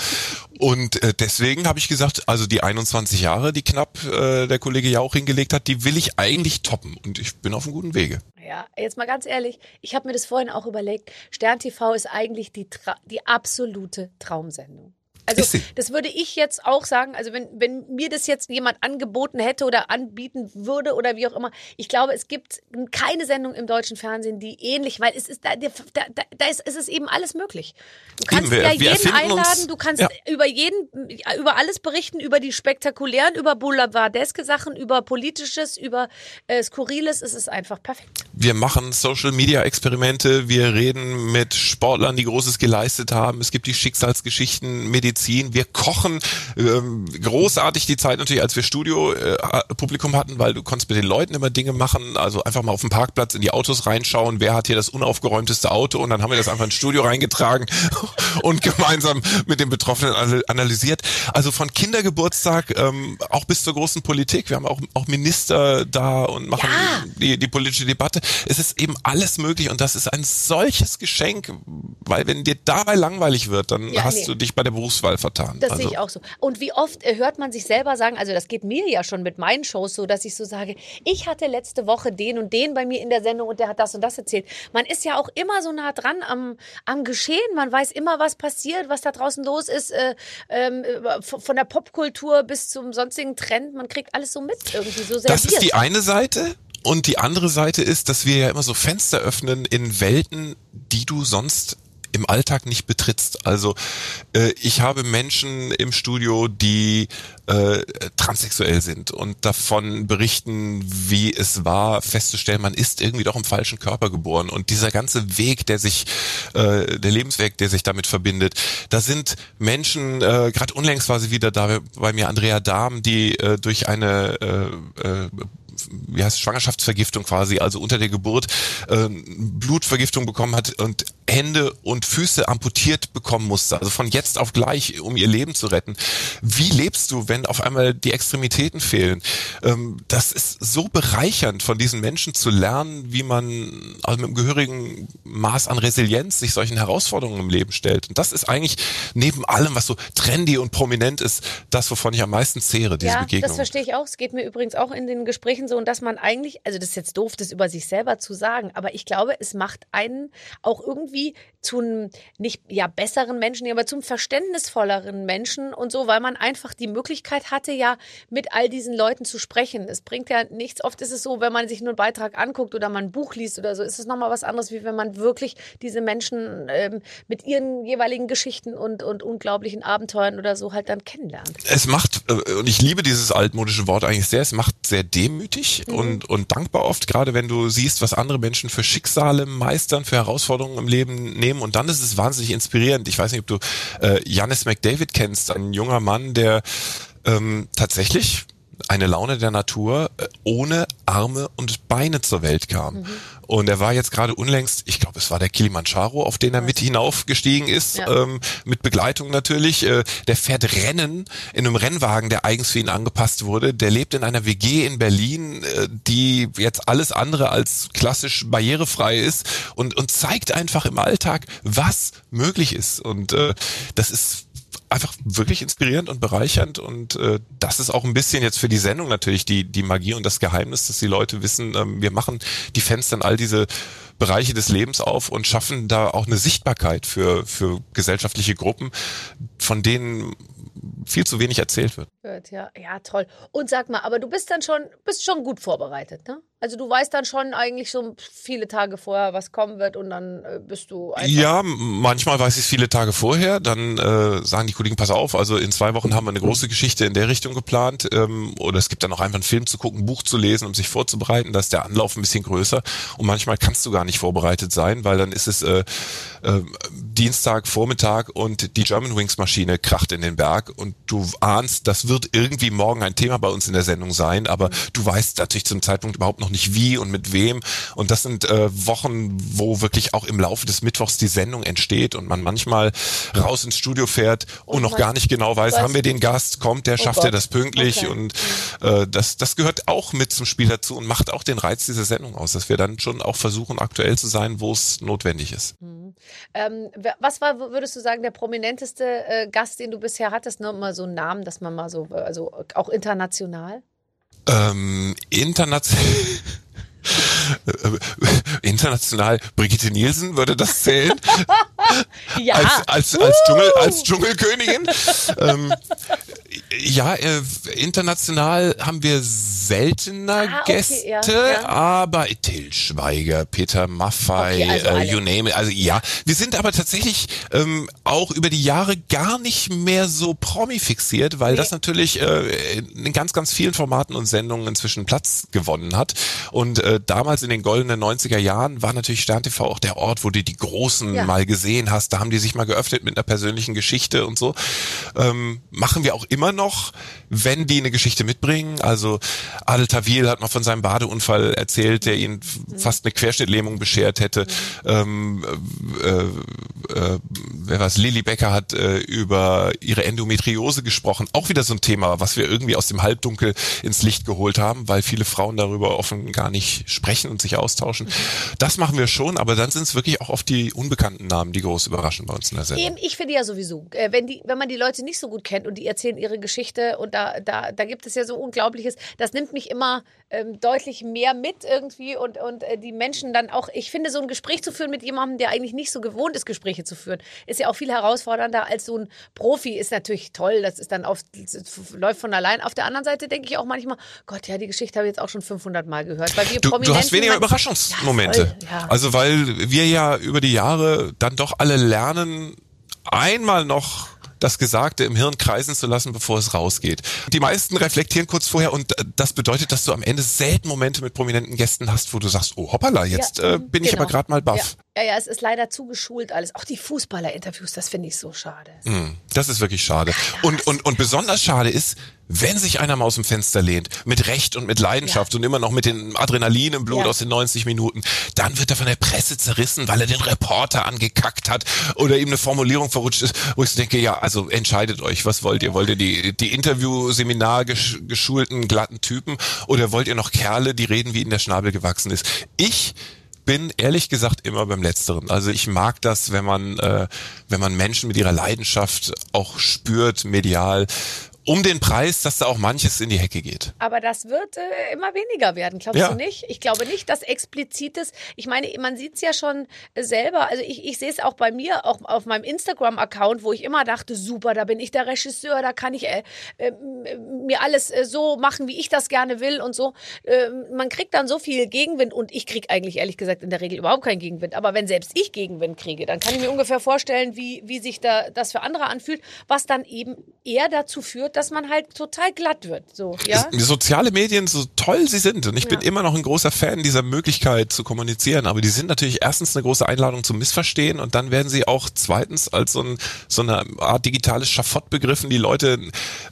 D: Und äh, deswegen habe ich gesagt, also die 21 Jahre, die knapp äh, der Kollege ja auch hingelegt hat, die will ich eigentlich toppen. Und ich bin auf einem guten Wege.
B: Ja, jetzt mal ganz ehrlich, ich habe mir das vorhin auch überlegt. Stern TV ist eigentlich die, Tra die absolute Traumsendung. Also das würde ich jetzt auch sagen, also wenn, wenn mir das jetzt jemand angeboten hätte oder anbieten würde oder wie auch immer, ich glaube, es gibt keine Sendung im deutschen Fernsehen, die ähnlich, weil es ist da, da, da, ist, es ist eben alles möglich. Du kannst
D: Eben, wir-
B: ja jeden
D: erfinden uns-
B: einladen, du kannst
D: Ja.
B: über jeden, über alles berichten, über die spektakulären, über boulevardeske Sachen, über politisches, über äh, skurriles, es ist einfach perfekt.
D: Wir machen Social Media Experimente, wir reden mit Sportlern, die Großes geleistet haben. Es gibt die Schicksalsgeschichten, Medizin. Wir kochen ähm, großartig die Zeit natürlich, als wir Studio äh, hatten, weil du konntest mit den Leuten immer Dinge machen. Also einfach mal auf dem Parkplatz in die Autos reinschauen. Wer hat hier das unaufgeräumteste Auto? Und dann haben wir das einfach ins Studio reingetragen und gemeinsam mit den Betroffenen ana- analysiert. Also von Kindergeburtstag ähm, auch bis zur großen Politik. Wir haben auch, auch Minister da und machen
B: Ja.
D: die, die politische Debatte. Es ist eben alles möglich und das ist ein solches Geschenk, weil wenn dir dabei langweilig wird, dann
B: Ja,
D: hast
B: nee.
D: du dich bei der Berufswahl vertan.
B: Das
D: also,
B: sehe ich auch so. Und wie oft äh, hört man sich selber sagen, also das geht mir ja schon mit meinen Shows so, dass ich so sage, ich hatte letzte Woche den und den bei mir in der Sendung und der hat das und das erzählt. Man ist ja auch immer so nah dran am, am Geschehen. Man weiß immer, was passiert, was da draußen los ist, äh, äh, von von der Popkultur bis zum sonstigen Trend. Man kriegt alles so mit irgendwie so serviert.
D: Das ist die eine Seite. Und die andere Seite ist, dass wir ja immer so Fenster öffnen in Welten, die du sonst im Alltag nicht betrittst. Also äh, ich habe Menschen im Studio, die äh, transsexuell sind und davon berichten, wie es war, festzustellen, man ist irgendwie doch im falschen Körper geboren. Und dieser ganze Weg, der sich, äh, der Lebensweg, der sich damit verbindet, da sind Menschen, äh, gerade unlängst war sie wieder da bei mir, Andrea Dahm, die äh, durch eine äh, äh, wie heißt Schwangerschaftsvergiftung quasi, also unter der Geburt äh, Blutvergiftung bekommen hat und Hände und Füße amputiert bekommen musste, also von jetzt auf gleich, um ihr Leben zu retten. Wie lebst du, wenn auf einmal die Extremitäten fehlen? Ähm, das ist so bereichernd, von diesen Menschen zu lernen, wie man also mit einem gehörigen Maß an Resilienz sich solchen Herausforderungen im Leben stellt. Und das ist eigentlich neben allem, was so trendy und prominent ist, das, wovon ich am meisten zehre, diese
B: ja,
D: Begegnung.
B: das verstehe ich auch. Es geht mir übrigens auch in den Gesprächen so, und dass man eigentlich, also das ist jetzt doof, das über sich selber zu sagen, aber ich glaube, es macht einen auch irgendwie zu einem nicht ja besseren Menschen, aber zum verständnisvolleren Menschen und so, weil man einfach die Möglichkeit hatte, ja mit all diesen Leuten zu sprechen. Es bringt ja nichts. Oft ist es so, wenn man sich nur einen Beitrag anguckt oder man ein Buch liest oder so, ist es nochmal was anderes, wie wenn man wirklich diese Menschen ähm, mit ihren jeweiligen Geschichten und, und unglaublichen Abenteuern oder so halt dann kennenlernt.
D: es macht, äh, und ich liebe dieses altmodische Wort eigentlich sehr, es macht sehr demütig
B: Mhm.
D: und, und dankbar oft, gerade wenn du siehst, was andere Menschen für Schicksale meistern, für Herausforderungen im Leben nehmen und dann ist es wahnsinnig inspirierend. Ich weiß nicht, ob du äh, Janis McDavid kennst, ein junger Mann, der ähm, tatsächlich eine Laune der Natur äh, ohne Arme und Beine zur Welt kam. Mhm. Und er war jetzt gerade unlängst, ich glaube, es war der Kilimanjaro, auf den er mit hinaufgestiegen ist, ja. ähm, mit Begleitung natürlich. Äh, der fährt Rennen in einem Rennwagen, der eigens für ihn angepasst wurde. Der lebt in einer WG in Berlin, äh, die jetzt alles andere als klassisch barrierefrei ist und, und zeigt einfach im Alltag, was möglich ist. Und äh, das ist einfach wirklich inspirierend und bereichernd und äh, das ist auch ein bisschen jetzt für die Sendung natürlich die die Magie und das Geheimnis, dass die Leute wissen, ähm, wir machen die Fans dann all diese Bereiche des Lebens auf und schaffen da auch eine Sichtbarkeit für für gesellschaftliche Gruppen, von denen viel zu wenig erzählt wird.
B: Ja, ja, toll. Und sag mal, aber du bist dann schon, bist schon gut vorbereitet, ne? Also du weißt dann schon eigentlich so viele Tage vorher, was kommen wird und dann äh, bist du
D: einfach Ja, manchmal weiß ich es viele Tage vorher, dann äh, sagen die Kollegen, pass auf, also in zwei Wochen haben wir eine große Geschichte in der Richtung geplant ähm, oder es gibt dann auch einfach einen Film zu gucken, ein Buch zu lesen, um sich vorzubereiten, da ist der Anlauf ein bisschen größer und manchmal kannst du gar nicht vorbereitet sein, weil dann ist es äh, äh, Dienstag Vormittag und die German Wings Maschine kracht in den Berg und du ahnst, das wird irgendwie morgen ein Thema bei uns in der Sendung sein, aber du weißt natürlich zum Zeitpunkt überhaupt noch nicht wie und mit wem. Und das sind äh, Wochen, wo wirklich auch im Laufe des Mittwochs die Sendung entsteht und man manchmal raus ins Studio fährt und, und noch gar nicht genau weiß, haben wir den Gast, kommt der, oh schafft Gott. er das pünktlich okay. und äh, das, das gehört auch mit zum Spiel dazu und macht auch den Reiz dieser Sendung aus, dass wir dann schon auch versuchen, aktuell zu sein, wo es notwendig ist. Mhm.
B: Ähm, was war, würdest du sagen, der prominenteste äh, Gast, den du bisher hattest? Nur mal so einen Namen, dass man mal so, also auch international?
D: Ähm, international. international Brigitte Nielsen würde das zählen ja. als, als, als, Dschungel, als Dschungelkönigin. ähm, ja, äh, international haben wir seltener ah, okay, Gäste, ja, ja. aber Till Schweiger, Peter Maffei, okay, also äh, you name it. Also ja, wir sind aber tatsächlich ähm, auch über die Jahre gar nicht mehr so Promi fixiert, weil nee. das natürlich äh, in ganz, ganz vielen Formaten und Sendungen inzwischen Platz gewonnen hat. Und äh, damals in den goldenen 90er Jahren war natürlich Stern TV auch der Ort, wo du die Großen ja. mal gesehen hast. Da haben die sich mal geöffnet mit einer persönlichen Geschichte und so. Ähm, machen wir auch immer noch, wenn die eine Geschichte mitbringen. Also Adel Tawil hat mal von seinem Badeunfall erzählt, der ihn fast eine Querschnittlähmung beschert hätte. Ähm, äh, äh, wer was? Lilly Becker hat äh, über ihre Endometriose gesprochen. Auch wieder so ein Thema, was wir irgendwie aus dem Halbdunkel ins Licht geholt haben, weil viele Frauen darüber offen gar nicht sprechen und sich austauschen. Das machen wir schon, aber dann sind es wirklich auch oft die unbekannten Namen, die groß überraschen bei uns in der Sendung.
B: Ich finde ja sowieso, äh, wenn die, wenn man die Leute nicht so gut kennt und die erzählen ihre Geschichte und da, da, da gibt es ja so Unglaubliches, das nimmt mich immer ähm, deutlich mehr mit irgendwie und, und äh, die Menschen dann auch, ich finde, so ein Gespräch zu führen mit jemandem, der eigentlich nicht so gewohnt ist, Gespräche zu führen, ist ja auch viel herausfordernder als so ein Profi. Ist natürlich toll, das ist dann oft, läuft von allein. Auf der anderen Seite denke ich auch manchmal, Gott, ja, die Geschichte habe ich jetzt auch schon 500 Mal gehört. Weil wir
D: du, du hast weniger Überraschungsmomente. Ja, ja. Also weil wir ja über die Jahre dann doch alle lernen, einmal noch das Gesagte im Hirn kreisen zu lassen, bevor es rausgeht. Die meisten reflektieren kurz vorher und äh, das bedeutet, dass du am Ende selten Momente mit prominenten Gästen hast, wo du sagst, oh hoppala, jetzt ja, äh, bin genau. ich aber gerade mal baff.
B: Ja. Ja. ja, es ist leider zu geschult alles. Auch die Fußballer-Interviews, das finde ich so schade.
D: Mm, das ist wirklich schade. Und, und, und besonders schade ist, wenn sich einer mal aus dem Fenster lehnt, mit Recht und mit Leidenschaft ja. und immer noch mit dem Adrenalin im Blut ja. aus den 90 Minuten, dann wird er von der Presse zerrissen, weil er den Reporter angekackt hat oder ihm eine Formulierung verrutscht ist, wo ich denke, ja, also entscheidet euch, was wollt ihr? Wollt ihr die, die Interview-Seminar geschulten, glatten Typen oder wollt ihr noch Kerle, die reden, wie ihnen der Schnabel gewachsen ist? Ich bin ehrlich gesagt immer beim Letzteren. Also ich mag das, wenn man, äh, wenn man Menschen mit ihrer Leidenschaft auch spürt, medial, um den Preis, dass da auch manches in die Hecke geht.
B: Aber das wird äh, immer weniger werden, glaubst ja. du nicht? Ich glaube nicht, dass explizites, ich meine, man sieht es ja schon selber, also ich, ich sehe es auch bei mir, auch auf meinem Instagram-Account, wo ich immer dachte, super, da bin ich der Regisseur, da kann ich äh, äh, mir alles äh, so machen, wie ich das gerne will und so. Ähm, man kriegt dann so viel Gegenwind und ich kriege eigentlich ehrlich gesagt in der Regel überhaupt keinen Gegenwind. Aber wenn selbst ich Gegenwind kriege, dann kann ich mir ungefähr vorstellen, wie, wie sich da das für andere anfühlt, was dann eben eher dazu führt, dass man halt total glatt wird. So, ja?
D: Soziale Medien, so toll sie sind, und ich bin
B: Ja.
D: immer noch ein großer Fan dieser Möglichkeit zu kommunizieren, aber die sind natürlich erstens eine große Einladung zum Missverstehen und dann werden sie auch zweitens als so, ein, so eine Art digitales Schafott begriffen. Die Leute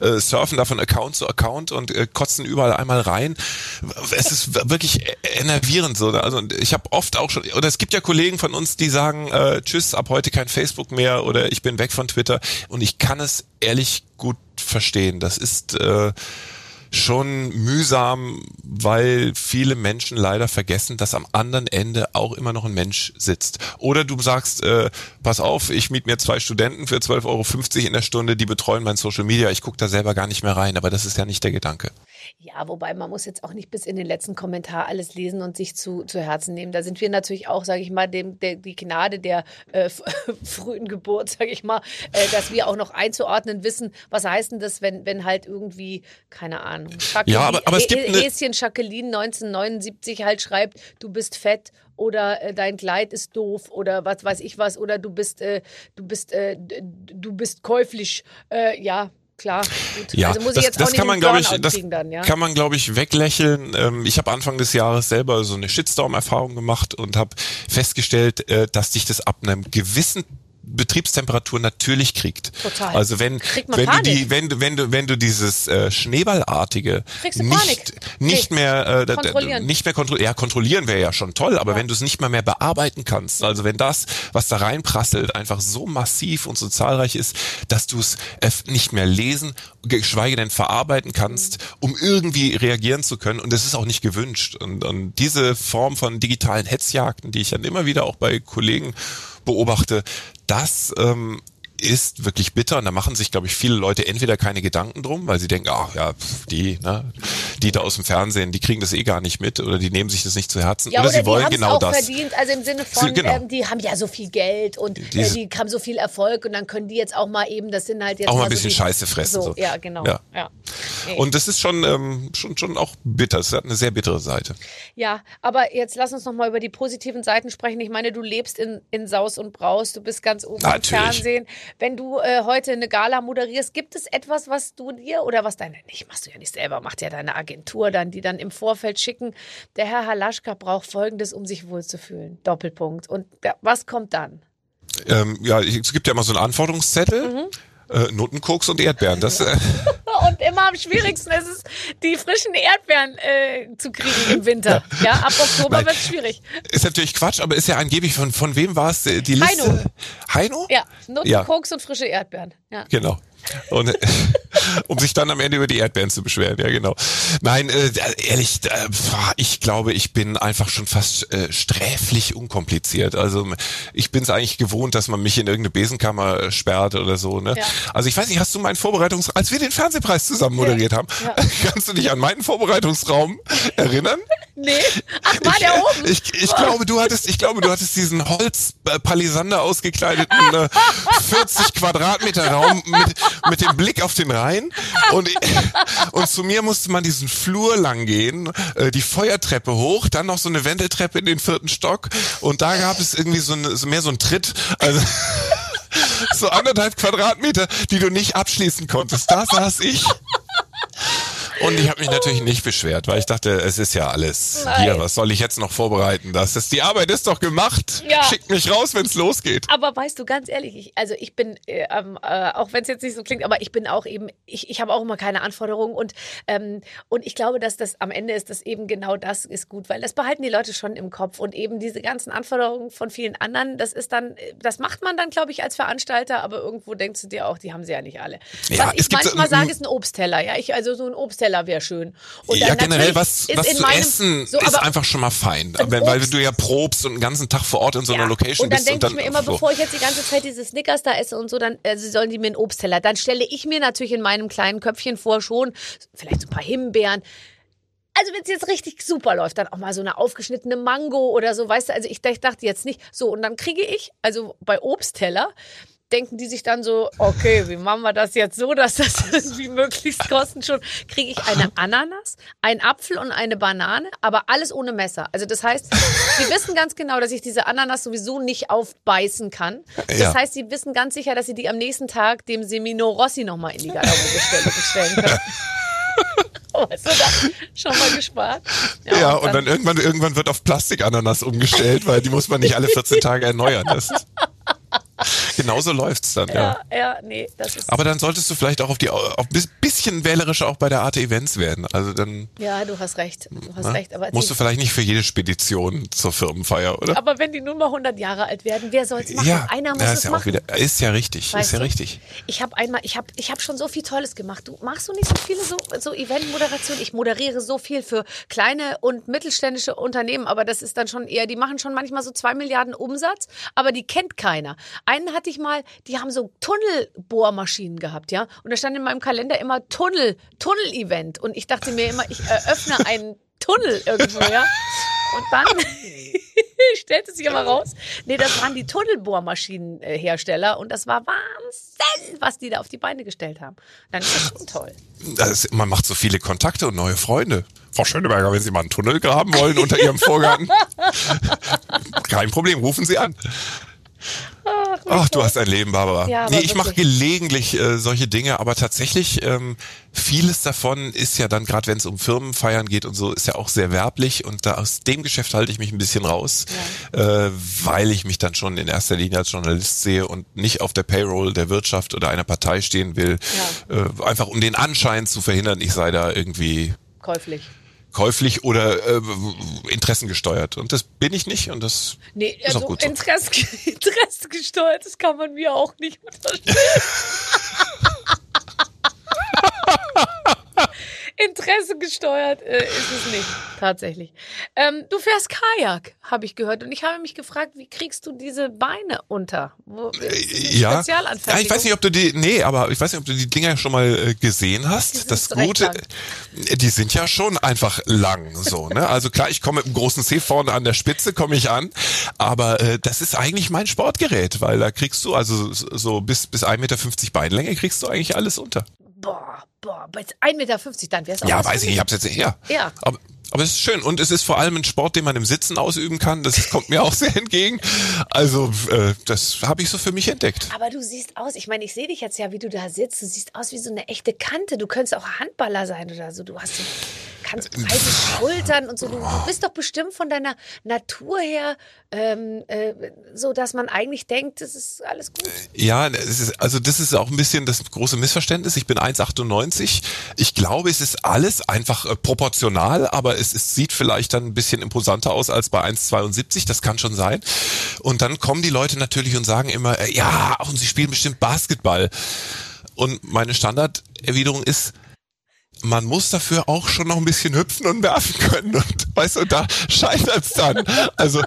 D: äh, surfen da von Account zu Account und äh, kotzen überall einmal rein. Es ist wirklich e- enervierend so. ne? Also ich habe oft auch schon, oder es gibt ja Kollegen von uns, die sagen, äh, tschüss, ab heute kein Facebook mehr oder ich bin weg von Twitter und ich kann es ehrlich gut verstehen. Das ist äh, schon mühsam, weil viele Menschen leider vergessen, dass am anderen Ende auch immer noch ein Mensch sitzt. Oder du sagst, äh, pass auf, ich miet mir zwei Studenten für 12,50 Euro in der Stunde, die betreuen mein Social Media, ich gucke da selber gar nicht mehr rein, aber das ist ja nicht der Gedanke.
B: Ja, wobei man muss jetzt auch nicht bis in den letzten Kommentar alles lesen und sich zu, zu Herzen nehmen. Da sind wir natürlich auch, sage ich mal, dem, der, die Gnade der äh, frühen Geburt, sage ich mal, äh, dass wir auch noch einzuordnen wissen, was heißt denn das, wenn, wenn halt irgendwie, keine Ahnung, Jacqueline,
D: Ja, aber- aber es gibt eine-
B: Häschen Jacqueline 1979 halt schreibt, du bist fett oder äh, dein Kleid ist doof oder was weiß ich was oder du bist äh, du bist äh, du bist käuflich äh, ja klar gut.
D: Ja,
B: also muss
D: das,
B: ich jetzt
D: das
B: auch
D: kann man, glaube ich, das
B: dann, ja?
D: kann man, glaube ich, weglächeln. Ähm, ich habe Anfang des Jahres selber so eine Shitstorm-Erfahrung gemacht und habe festgestellt, äh, dass dich das ab einem gewissen Betriebstemperatur natürlich kriegt.
B: Total.
D: Also wenn wenn du
B: Panik.
D: die wenn du wenn du wenn du dieses äh, Schneeballartige
B: du
D: nicht
B: Panik.
D: nicht
B: Nee.
D: mehr äh, nicht mehr kontrollieren ja kontrollieren wäre ja schon toll, aber wenn du es nicht mal mehr bearbeiten kannst, also wenn das was da reinprasselt einfach so massiv und so zahlreich ist, dass du es äh, nicht mehr lesen, geschweige denn verarbeiten kannst, um irgendwie reagieren zu können und das ist auch nicht gewünscht und, und diese Form von digitalen Hetzjagden, die ich dann immer wieder auch bei Kollegen beobachte, das ähm, ist wirklich bitter und da machen sich, glaube ich, viele Leute entweder keine Gedanken drum, weil sie denken, ach ja, pf, die, ne, die da aus dem Fernsehen, die kriegen das eh gar nicht mit oder die nehmen sich das nicht zu Herzen
B: Ja,
D: oder,
B: oder,
D: sie wollen genau
B: auch
D: das.
B: verdient, also im Sinne von,
D: genau.
B: ähm, die haben ja so viel Geld und äh,
D: Diese-
B: die haben so viel Erfolg und dann können die jetzt auch mal eben, das sind halt jetzt
D: Auch mal ein
B: so
D: bisschen
B: die,
D: Scheiße fressen,
B: So,
D: so.
B: ja, genau.
D: Ja.
B: Ja.
D: Und das ist schon, ähm, schon, schon auch bitter. Es hat eine sehr bittere Seite.
B: ja, aber jetzt lass uns noch mal über die positiven Seiten sprechen. Ich meine, du lebst in, in Saus und Braus, du bist ganz oben
D: Natürlich.
B: im Fernsehen. Wenn du äh, heute eine Gala moderierst, gibt es etwas, was du dir oder was deine, nicht, machst du ja nicht selber, macht ja deine Agentur dann, die dann im Vorfeld schicken, der Herr Halaschka braucht Folgendes, um sich wohlzufühlen. Doppelpunkt. Und was kommt dann?
D: Ähm, ja, es gibt ja immer so einen Anforderungszettel.
B: Mhm.
D: Äh, Notenkoks und Erdbeeren. Das, äh,
B: Und immer am schwierigsten ist es, die frischen Erdbeeren äh, zu kriegen im Winter. Ja, ab Oktober wird es schwierig.
D: ist natürlich Quatsch, aber ist ja angeblich von, von wem war es die Liste?
B: Heino.
D: Heino?
B: Ja, Nutten,
D: Ja.
B: Und frische Erdbeeren. Ja.
D: Genau. Und, äh, um sich dann am Ende über die Erdbeeren zu beschweren, ja genau. Nein, äh, ehrlich, äh, ich glaube, ich bin einfach schon fast äh, sträflich unkompliziert. Also ich bin es eigentlich gewohnt, dass man mich in irgendeine Besenkammer äh, sperrt oder so. Ne?
B: Ja.
D: Also ich weiß nicht, hast du meinen Vorbereitungs... Als wir den Fernsehpreis zusammen moderiert haben,
B: Ja.
D: kannst du dich an meinen Vorbereitungsraum erinnern?
B: Nee. Ach, war der oben?
D: Ich, ich glaube, du hattest, ich glaube, du hattest diesen Holz-Palisander ausgekleideten äh, 40 Quadratmeter Raum mit, mit dem Blick auf den Rhein. Und, und zu mir musste man diesen Flur lang gehen, äh, die Feuertreppe hoch, dann noch so eine Wendeltreppe in den vierten Stock. Und da gab es irgendwie so, eine, mehr so ein Tritt. Also, so anderthalb Quadratmeter, die du nicht abschließen konntest. Da saß ich. Und ich habe mich natürlich nicht beschwert, weil ich dachte, es ist ja alles
B: Nein.
D: hier. Was soll ich jetzt noch vorbereiten? Das ist die Arbeit ist doch gemacht.
B: Ja.
D: Schickt mich raus, wenn's losgeht.
B: Aber weißt du, ganz ehrlich, ich, also ich bin, äh, äh, auch wenn es jetzt nicht so klingt, aber ich bin auch eben, ich, ich habe auch immer keine Anforderungen und, ähm, und ich glaube, dass das am Ende ist, dass eben genau das ist gut, weil das behalten die Leute schon im Kopf und eben diese ganzen Anforderungen von vielen anderen, das ist dann, äh, das macht man dann, glaube ich, als Veranstalter, aber irgendwo denkst du dir auch, die haben sie ja nicht alle.
D: Ja,
B: was ich
D: es gibt so-
B: manchmal sage, ist ein Obstteller, ja, ich, also so ein Obstteller wäre schön. Und
D: ja,
B: dann
D: generell, was,
B: ist
D: was zu
B: meinem-
D: essen
B: so,
D: ist einfach schon mal fein.
B: Ein
D: Wenn, weil du ja probst und den ganzen Tag vor Ort in so einer Location
B: und dann
D: bist.
B: denke ich mir immer,
D: so.
B: bevor ich jetzt die ganze Zeit diese Snickers da esse und so, dann also sollen die mir einen Obstteller. Dann stelle ich mir natürlich in meinem kleinen Köpfchen vor schon vielleicht so ein paar Himbeeren. Also wenn es jetzt richtig super läuft, dann auch mal so eine aufgeschnittene Mango oder so, weißt du, also ich, ich dachte jetzt nicht so und dann kriege ich, also bei Obstteller, denken die sich dann so, okay, wie machen wir das jetzt so, dass das irgendwie möglichst kosten schon, kriege ich eine Ananas, einen Apfel und eine Banane, aber alles ohne Messer. Also das heißt, sie wissen ganz genau, dass ich diese Ananas sowieso nicht aufbeißen kann. Das
D: Ja.
B: heißt, sie wissen ganz sicher, dass sie die am nächsten Tag dem Semino Rossi nochmal in die Garderobe stellen, können. Oh, hast du schon mal gespart?
D: Ja, und dann irgendwann, irgendwann wird auf Plastikananas umgestellt, weil die muss man nicht alle 14 Tage erneuern. Das, genauso läuft's dann, ja.
B: Ja, ja, nee, das ist.
D: Aber dann solltest du vielleicht auch auf die auf ein bisschen wählerischer auch bei der Arte Events werden. Also dann
B: Ja, du hast recht. Du hast
D: ne,
B: recht. Aber,
D: musst du
B: die,
D: vielleicht nicht für jede Spedition zur Firmenfeier, oder?
B: aber wenn die nun mal 100 Jahre alt werden, wer soll's machen?
D: ja,
B: Einer muss
D: ja,
B: es
D: ist ja
B: machen.
D: wieder, ist ja richtig,
B: Weißt
D: ist ja
B: du?
D: richtig.
B: Ich habe einmal, ich habe, ich habe schon so viel Tolles gemacht. Du machst du nicht so viele so, so Eventmoderationen? Ich moderiere so viel für kleine und mittelständische Unternehmen, aber das ist dann schon eher, die machen schon manchmal so zwei Milliarden Umsatz, aber die kennt keiner. Einen hatte mal, die haben so Tunnelbohrmaschinen gehabt, ja, und da stand in meinem Kalender immer Tunnel, Tunnel-Event und ich dachte mir immer, ich eröffne einen Tunnel irgendwo, ja, und dann stellte sich aber raus, nee, das waren die Tunnelbohrmaschinenhersteller und das war Wahnsinn, was die da auf die Beine gestellt haben. Dann ist das schon toll.
D: Das man macht so viele Kontakte und neue Freunde. Frau Schöneberger, wenn Sie mal einen Tunnel graben wollen unter Ihrem Vorgarten, kein Problem, rufen Sie an. Ach, du hast ein Leben, Barbara.
B: Ja,
D: nee, ich mache gelegentlich äh, solche Dinge, aber tatsächlich ähm, vieles davon ist ja dann, gerade wenn es um Firmenfeiern geht und so, ist ja auch sehr werblich und da aus dem Geschäft halte ich mich ein bisschen raus, äh, weil ich mich dann schon in erster Linie als Journalist sehe und nicht auf der Payroll der Wirtschaft oder einer Partei stehen will, äh, einfach um den Anschein zu verhindern, ich sei da irgendwie
B: Käuflich.
D: Käuflich oder äh, interessengesteuert. Und das bin ich nicht und das
B: Nee,
D: ist auch
B: also
D: gut so.
B: Interesse, Interesse gesteuert, das kann man mir auch nicht unterstellen. Interesse gesteuert äh, ist es nicht, tatsächlich. Ähm, du fährst Kajak, habe ich gehört. Und ich habe mich gefragt, wie kriegst du diese Beine unter? Wo, eine
D: ja. ja, ich weiß nicht, ob du die, nee, aber ich weiß nicht, ob du die Dinger schon mal äh, gesehen hast.
B: Die sind
D: das
B: recht
D: Gute,
B: lang.
D: äh, die sind ja schon einfach lang, so, ne? Also klar, ich komme mit einem großen C vorne an der Spitze, komme ich an, aber äh, das ist eigentlich mein Sportgerät, weil da kriegst du, also so bis, bis 1,50 Meter Beinlänge kriegst du eigentlich alles unter.
B: Boah, boah, bei 1,50 Meter, dann wär's auch
D: Ja, weiß ich, ich hab's jetzt nicht her.
B: Ja.
D: Aber, aber es ist schön und es ist vor allem ein Sport, den man im Sitzen ausüben kann. Das kommt mir auch sehr entgegen. Also äh, das habe ich so für mich entdeckt.
B: Aber du siehst aus, ich meine, ich sehe dich jetzt ja, wie du da sitzt. Du siehst aus wie so eine echte Kante. Du könntest auch Handballer sein oder so. Du hast so ganz breite Schultern und so. Du, bist doch bestimmt von deiner Natur her ähm, äh, so, dass man eigentlich denkt, das ist alles gut.
D: Ja, ist, also das ist auch ein bisschen das große Missverständnis. Ich bin 1,98. Ich glaube, es ist alles einfach äh, proportional, aber es, es sieht vielleicht dann ein bisschen imposanter aus als bei 1,72. Das kann schon sein. Und dann kommen die Leute natürlich und sagen immer, äh, ja, und sie spielen bestimmt Basketball. Und meine Standarderwiderung ist, man muss dafür auch schon noch ein bisschen hüpfen und werfen können. Und weißt du, da scheitert's dann. Also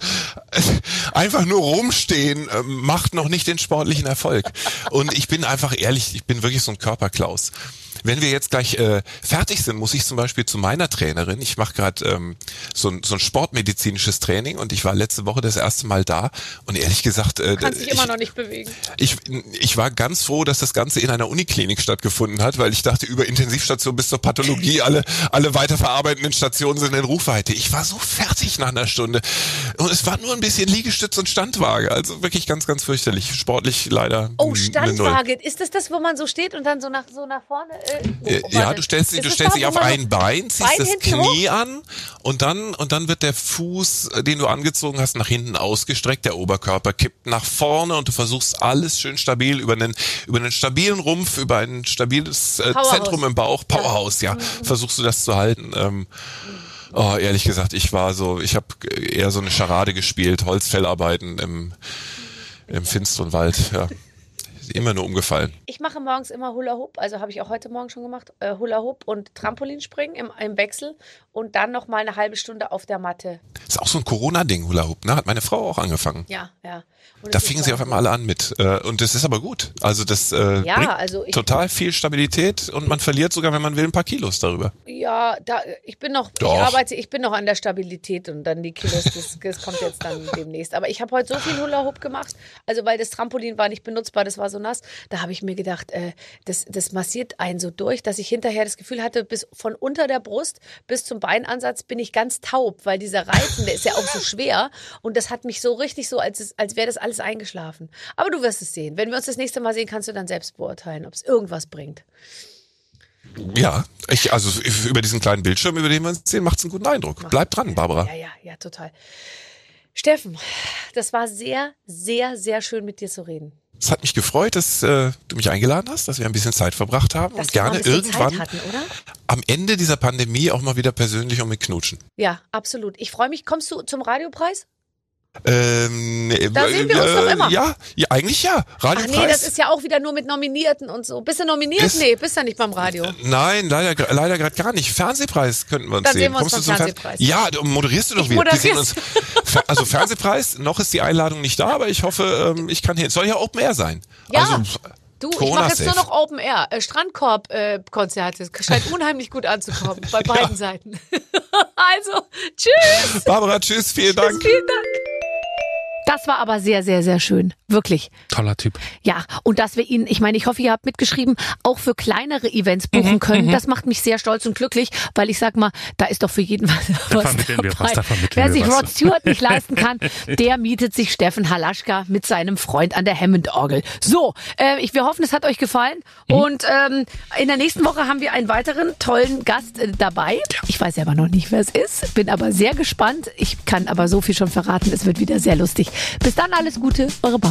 D: einfach nur rumstehen äh, macht noch nicht den sportlichen Erfolg. Und ich bin einfach ehrlich, ich bin wirklich so ein Körperklaus. Wenn wir jetzt gleich äh, fertig sind, muss ich zum Beispiel zu meiner Trainerin. Ich mache gerade ähm, so, ein, so ein sportmedizinisches Training und ich war letzte Woche das erste Mal da. Und ehrlich gesagt, äh,
B: Kannst dich
D: ich,
B: immer noch nicht bewegen.
D: ich, ich war ganz froh, dass das Ganze in einer Uniklinik stattgefunden hat, weil ich dachte, über Intensivstation bis zur Pathologie, alle, alle weiterverarbeitenden Stationen sind in Rufweite. Ich war so fertig nach einer Stunde. Und es war nur ein bisschen Liegestütz und Standwaage. Also wirklich ganz, ganz fürchterlich. Sportlich leider.
B: Oh,
D: Null.
B: Standwaage. Ist das das, wo man so steht und dann so nach, so nach vorne? Äh,
D: Äh, Ja, du stellst, dich- du stellst dich auf ein Bein, ziehst
B: Bein
D: das Knie an und dann, und dann wird der Fuß, äh, den du angezogen hast, nach hinten ausgestreckt, der Oberkörper kippt nach vorne und du versuchst alles schön stabil über einen, über einen stabilen Rumpf, über ein stabiles äh. Zentrum im Bauch, Powerhouse, ja, versuchst du das zu halten. Ähm, oh, ehrlich gesagt, ich war so, ich habe eher so eine Scharade gespielt, Holzfellarbeiten im, im finsteren Wald, ja. Immer nur umgefallen.
B: Ich mache morgens immer Hula Hoop, also habe ich auch heute Morgen schon gemacht, äh, Hula Hoop und Trampolinspringen im, im Wechsel. Und dann noch mal eine halbe Stunde auf der Matte.
D: Ist auch so ein Corona-Ding, Hula Hoop, ne? Hat meine Frau auch angefangen.
B: Ja, ja. Und
D: Da fingen sie auf einmal alle an mit. Äh, Und das ist aber gut. Also das äh,
B: Ja,
D: bringt
B: also
D: total viel Stabilität und man verliert sogar, wenn man will, ein paar Kilos darüber.
B: Ja, da, ich bin noch,
D: Doch.
B: ich arbeite, ich bin noch an der Stabilität und dann die Kilos, das, das kommt jetzt dann demnächst. Aber ich habe heute so viel Hula Hoop gemacht, also weil das Trampolin war nicht benutzbar, das war so nass. Da habe ich mir gedacht, äh, das, das massiert einen so durch, dass ich hinterher das Gefühl hatte, bis von unter der Brust bis zum Beinansatz bin ich ganz taub, weil dieser Reifen, der ist ja auch so schwer und das hat mich so richtig so, als, als wäre das alles eingeschlafen. Aber du wirst es sehen. Wenn wir uns das nächste Mal sehen, kannst du dann selbst beurteilen, ob es irgendwas bringt.
D: Ja, ich, also über diesen kleinen Bildschirm, über den wir uns sehen, macht es einen guten Eindruck. Bleib dran, Barbara.
B: Ja, ja, ja, total. Steffen, das war sehr, sehr, sehr schön mit dir zu reden.
D: Es hat mich gefreut, dass äh, du mich eingeladen hast, dass wir ein bisschen Zeit verbracht haben
B: Dass
D: und gerne irgendwann
B: hatten,
D: am Ende dieser Pandemie auch mal wieder persönlich und mit Knutschen.
B: Ja, absolut. Ich freue mich. Kommst du zum Radiopreis?
D: Ähm,
B: Da sehen wir uns doch immer.
D: Ja, ja, eigentlich ja.
B: Ach
D: Radiopreis.
B: nee, das ist ja auch wieder nur mit Nominierten und so. Bist du nominiert?
D: Ist-
B: nee, bist du nicht beim Radio.
D: Nein, leider, leider gerade gar nicht. Fernsehpreis könnten wir uns
B: Dann
D: sehen.
B: sehen wir uns
D: Kommst du zum Fer-
B: Fernsehpreis.
D: Ja, du moderierst du doch
B: Ich
D: wieder. Die sehen
B: moderier's.
D: uns. Fer- Also Fernsehpreis, noch ist die Einladung nicht da, aber ich hoffe, ähm, ich kann hin. Es soll ja Open Air sein.
B: Ja.
D: Also,
B: Du, ich
D: Corona
B: mache jetzt nur noch Open Air. Äh, Strandkorb-Konzerte. scheint unheimlich gut anzukommen. Bei beiden Seiten. also, tschüss.
D: Barbara, tschüss, vielen Dank.
B: Vielen Dank. Das war aber sehr, sehr, sehr schön. Wirklich.
C: Toller Typ.
B: Ja, und dass wir ihn, ich meine, ich hoffe, ihr habt mitgeschrieben, auch für kleinere Events
C: Mhm,
B: buchen können. Das macht mich sehr stolz und glücklich, weil ich sag mal, da ist doch für jeden was, was
C: vermitteln wir was, da
B: Wer sich
C: was.
B: Rod Stewart nicht leisten kann, der mietet sich Steffen Halaschka mit seinem Freund an der Hammond-Orgel. So, äh, ich, wir hoffen, es hat euch gefallen.
C: Mhm.
B: Und ähm, in der nächsten Woche haben wir einen weiteren tollen Gast äh, dabei. Ich weiß aber noch nicht, wer es ist, bin aber sehr gespannt. Ich kann aber so viel schon verraten, es wird wieder sehr lustig. Bis dann, alles Gute, eure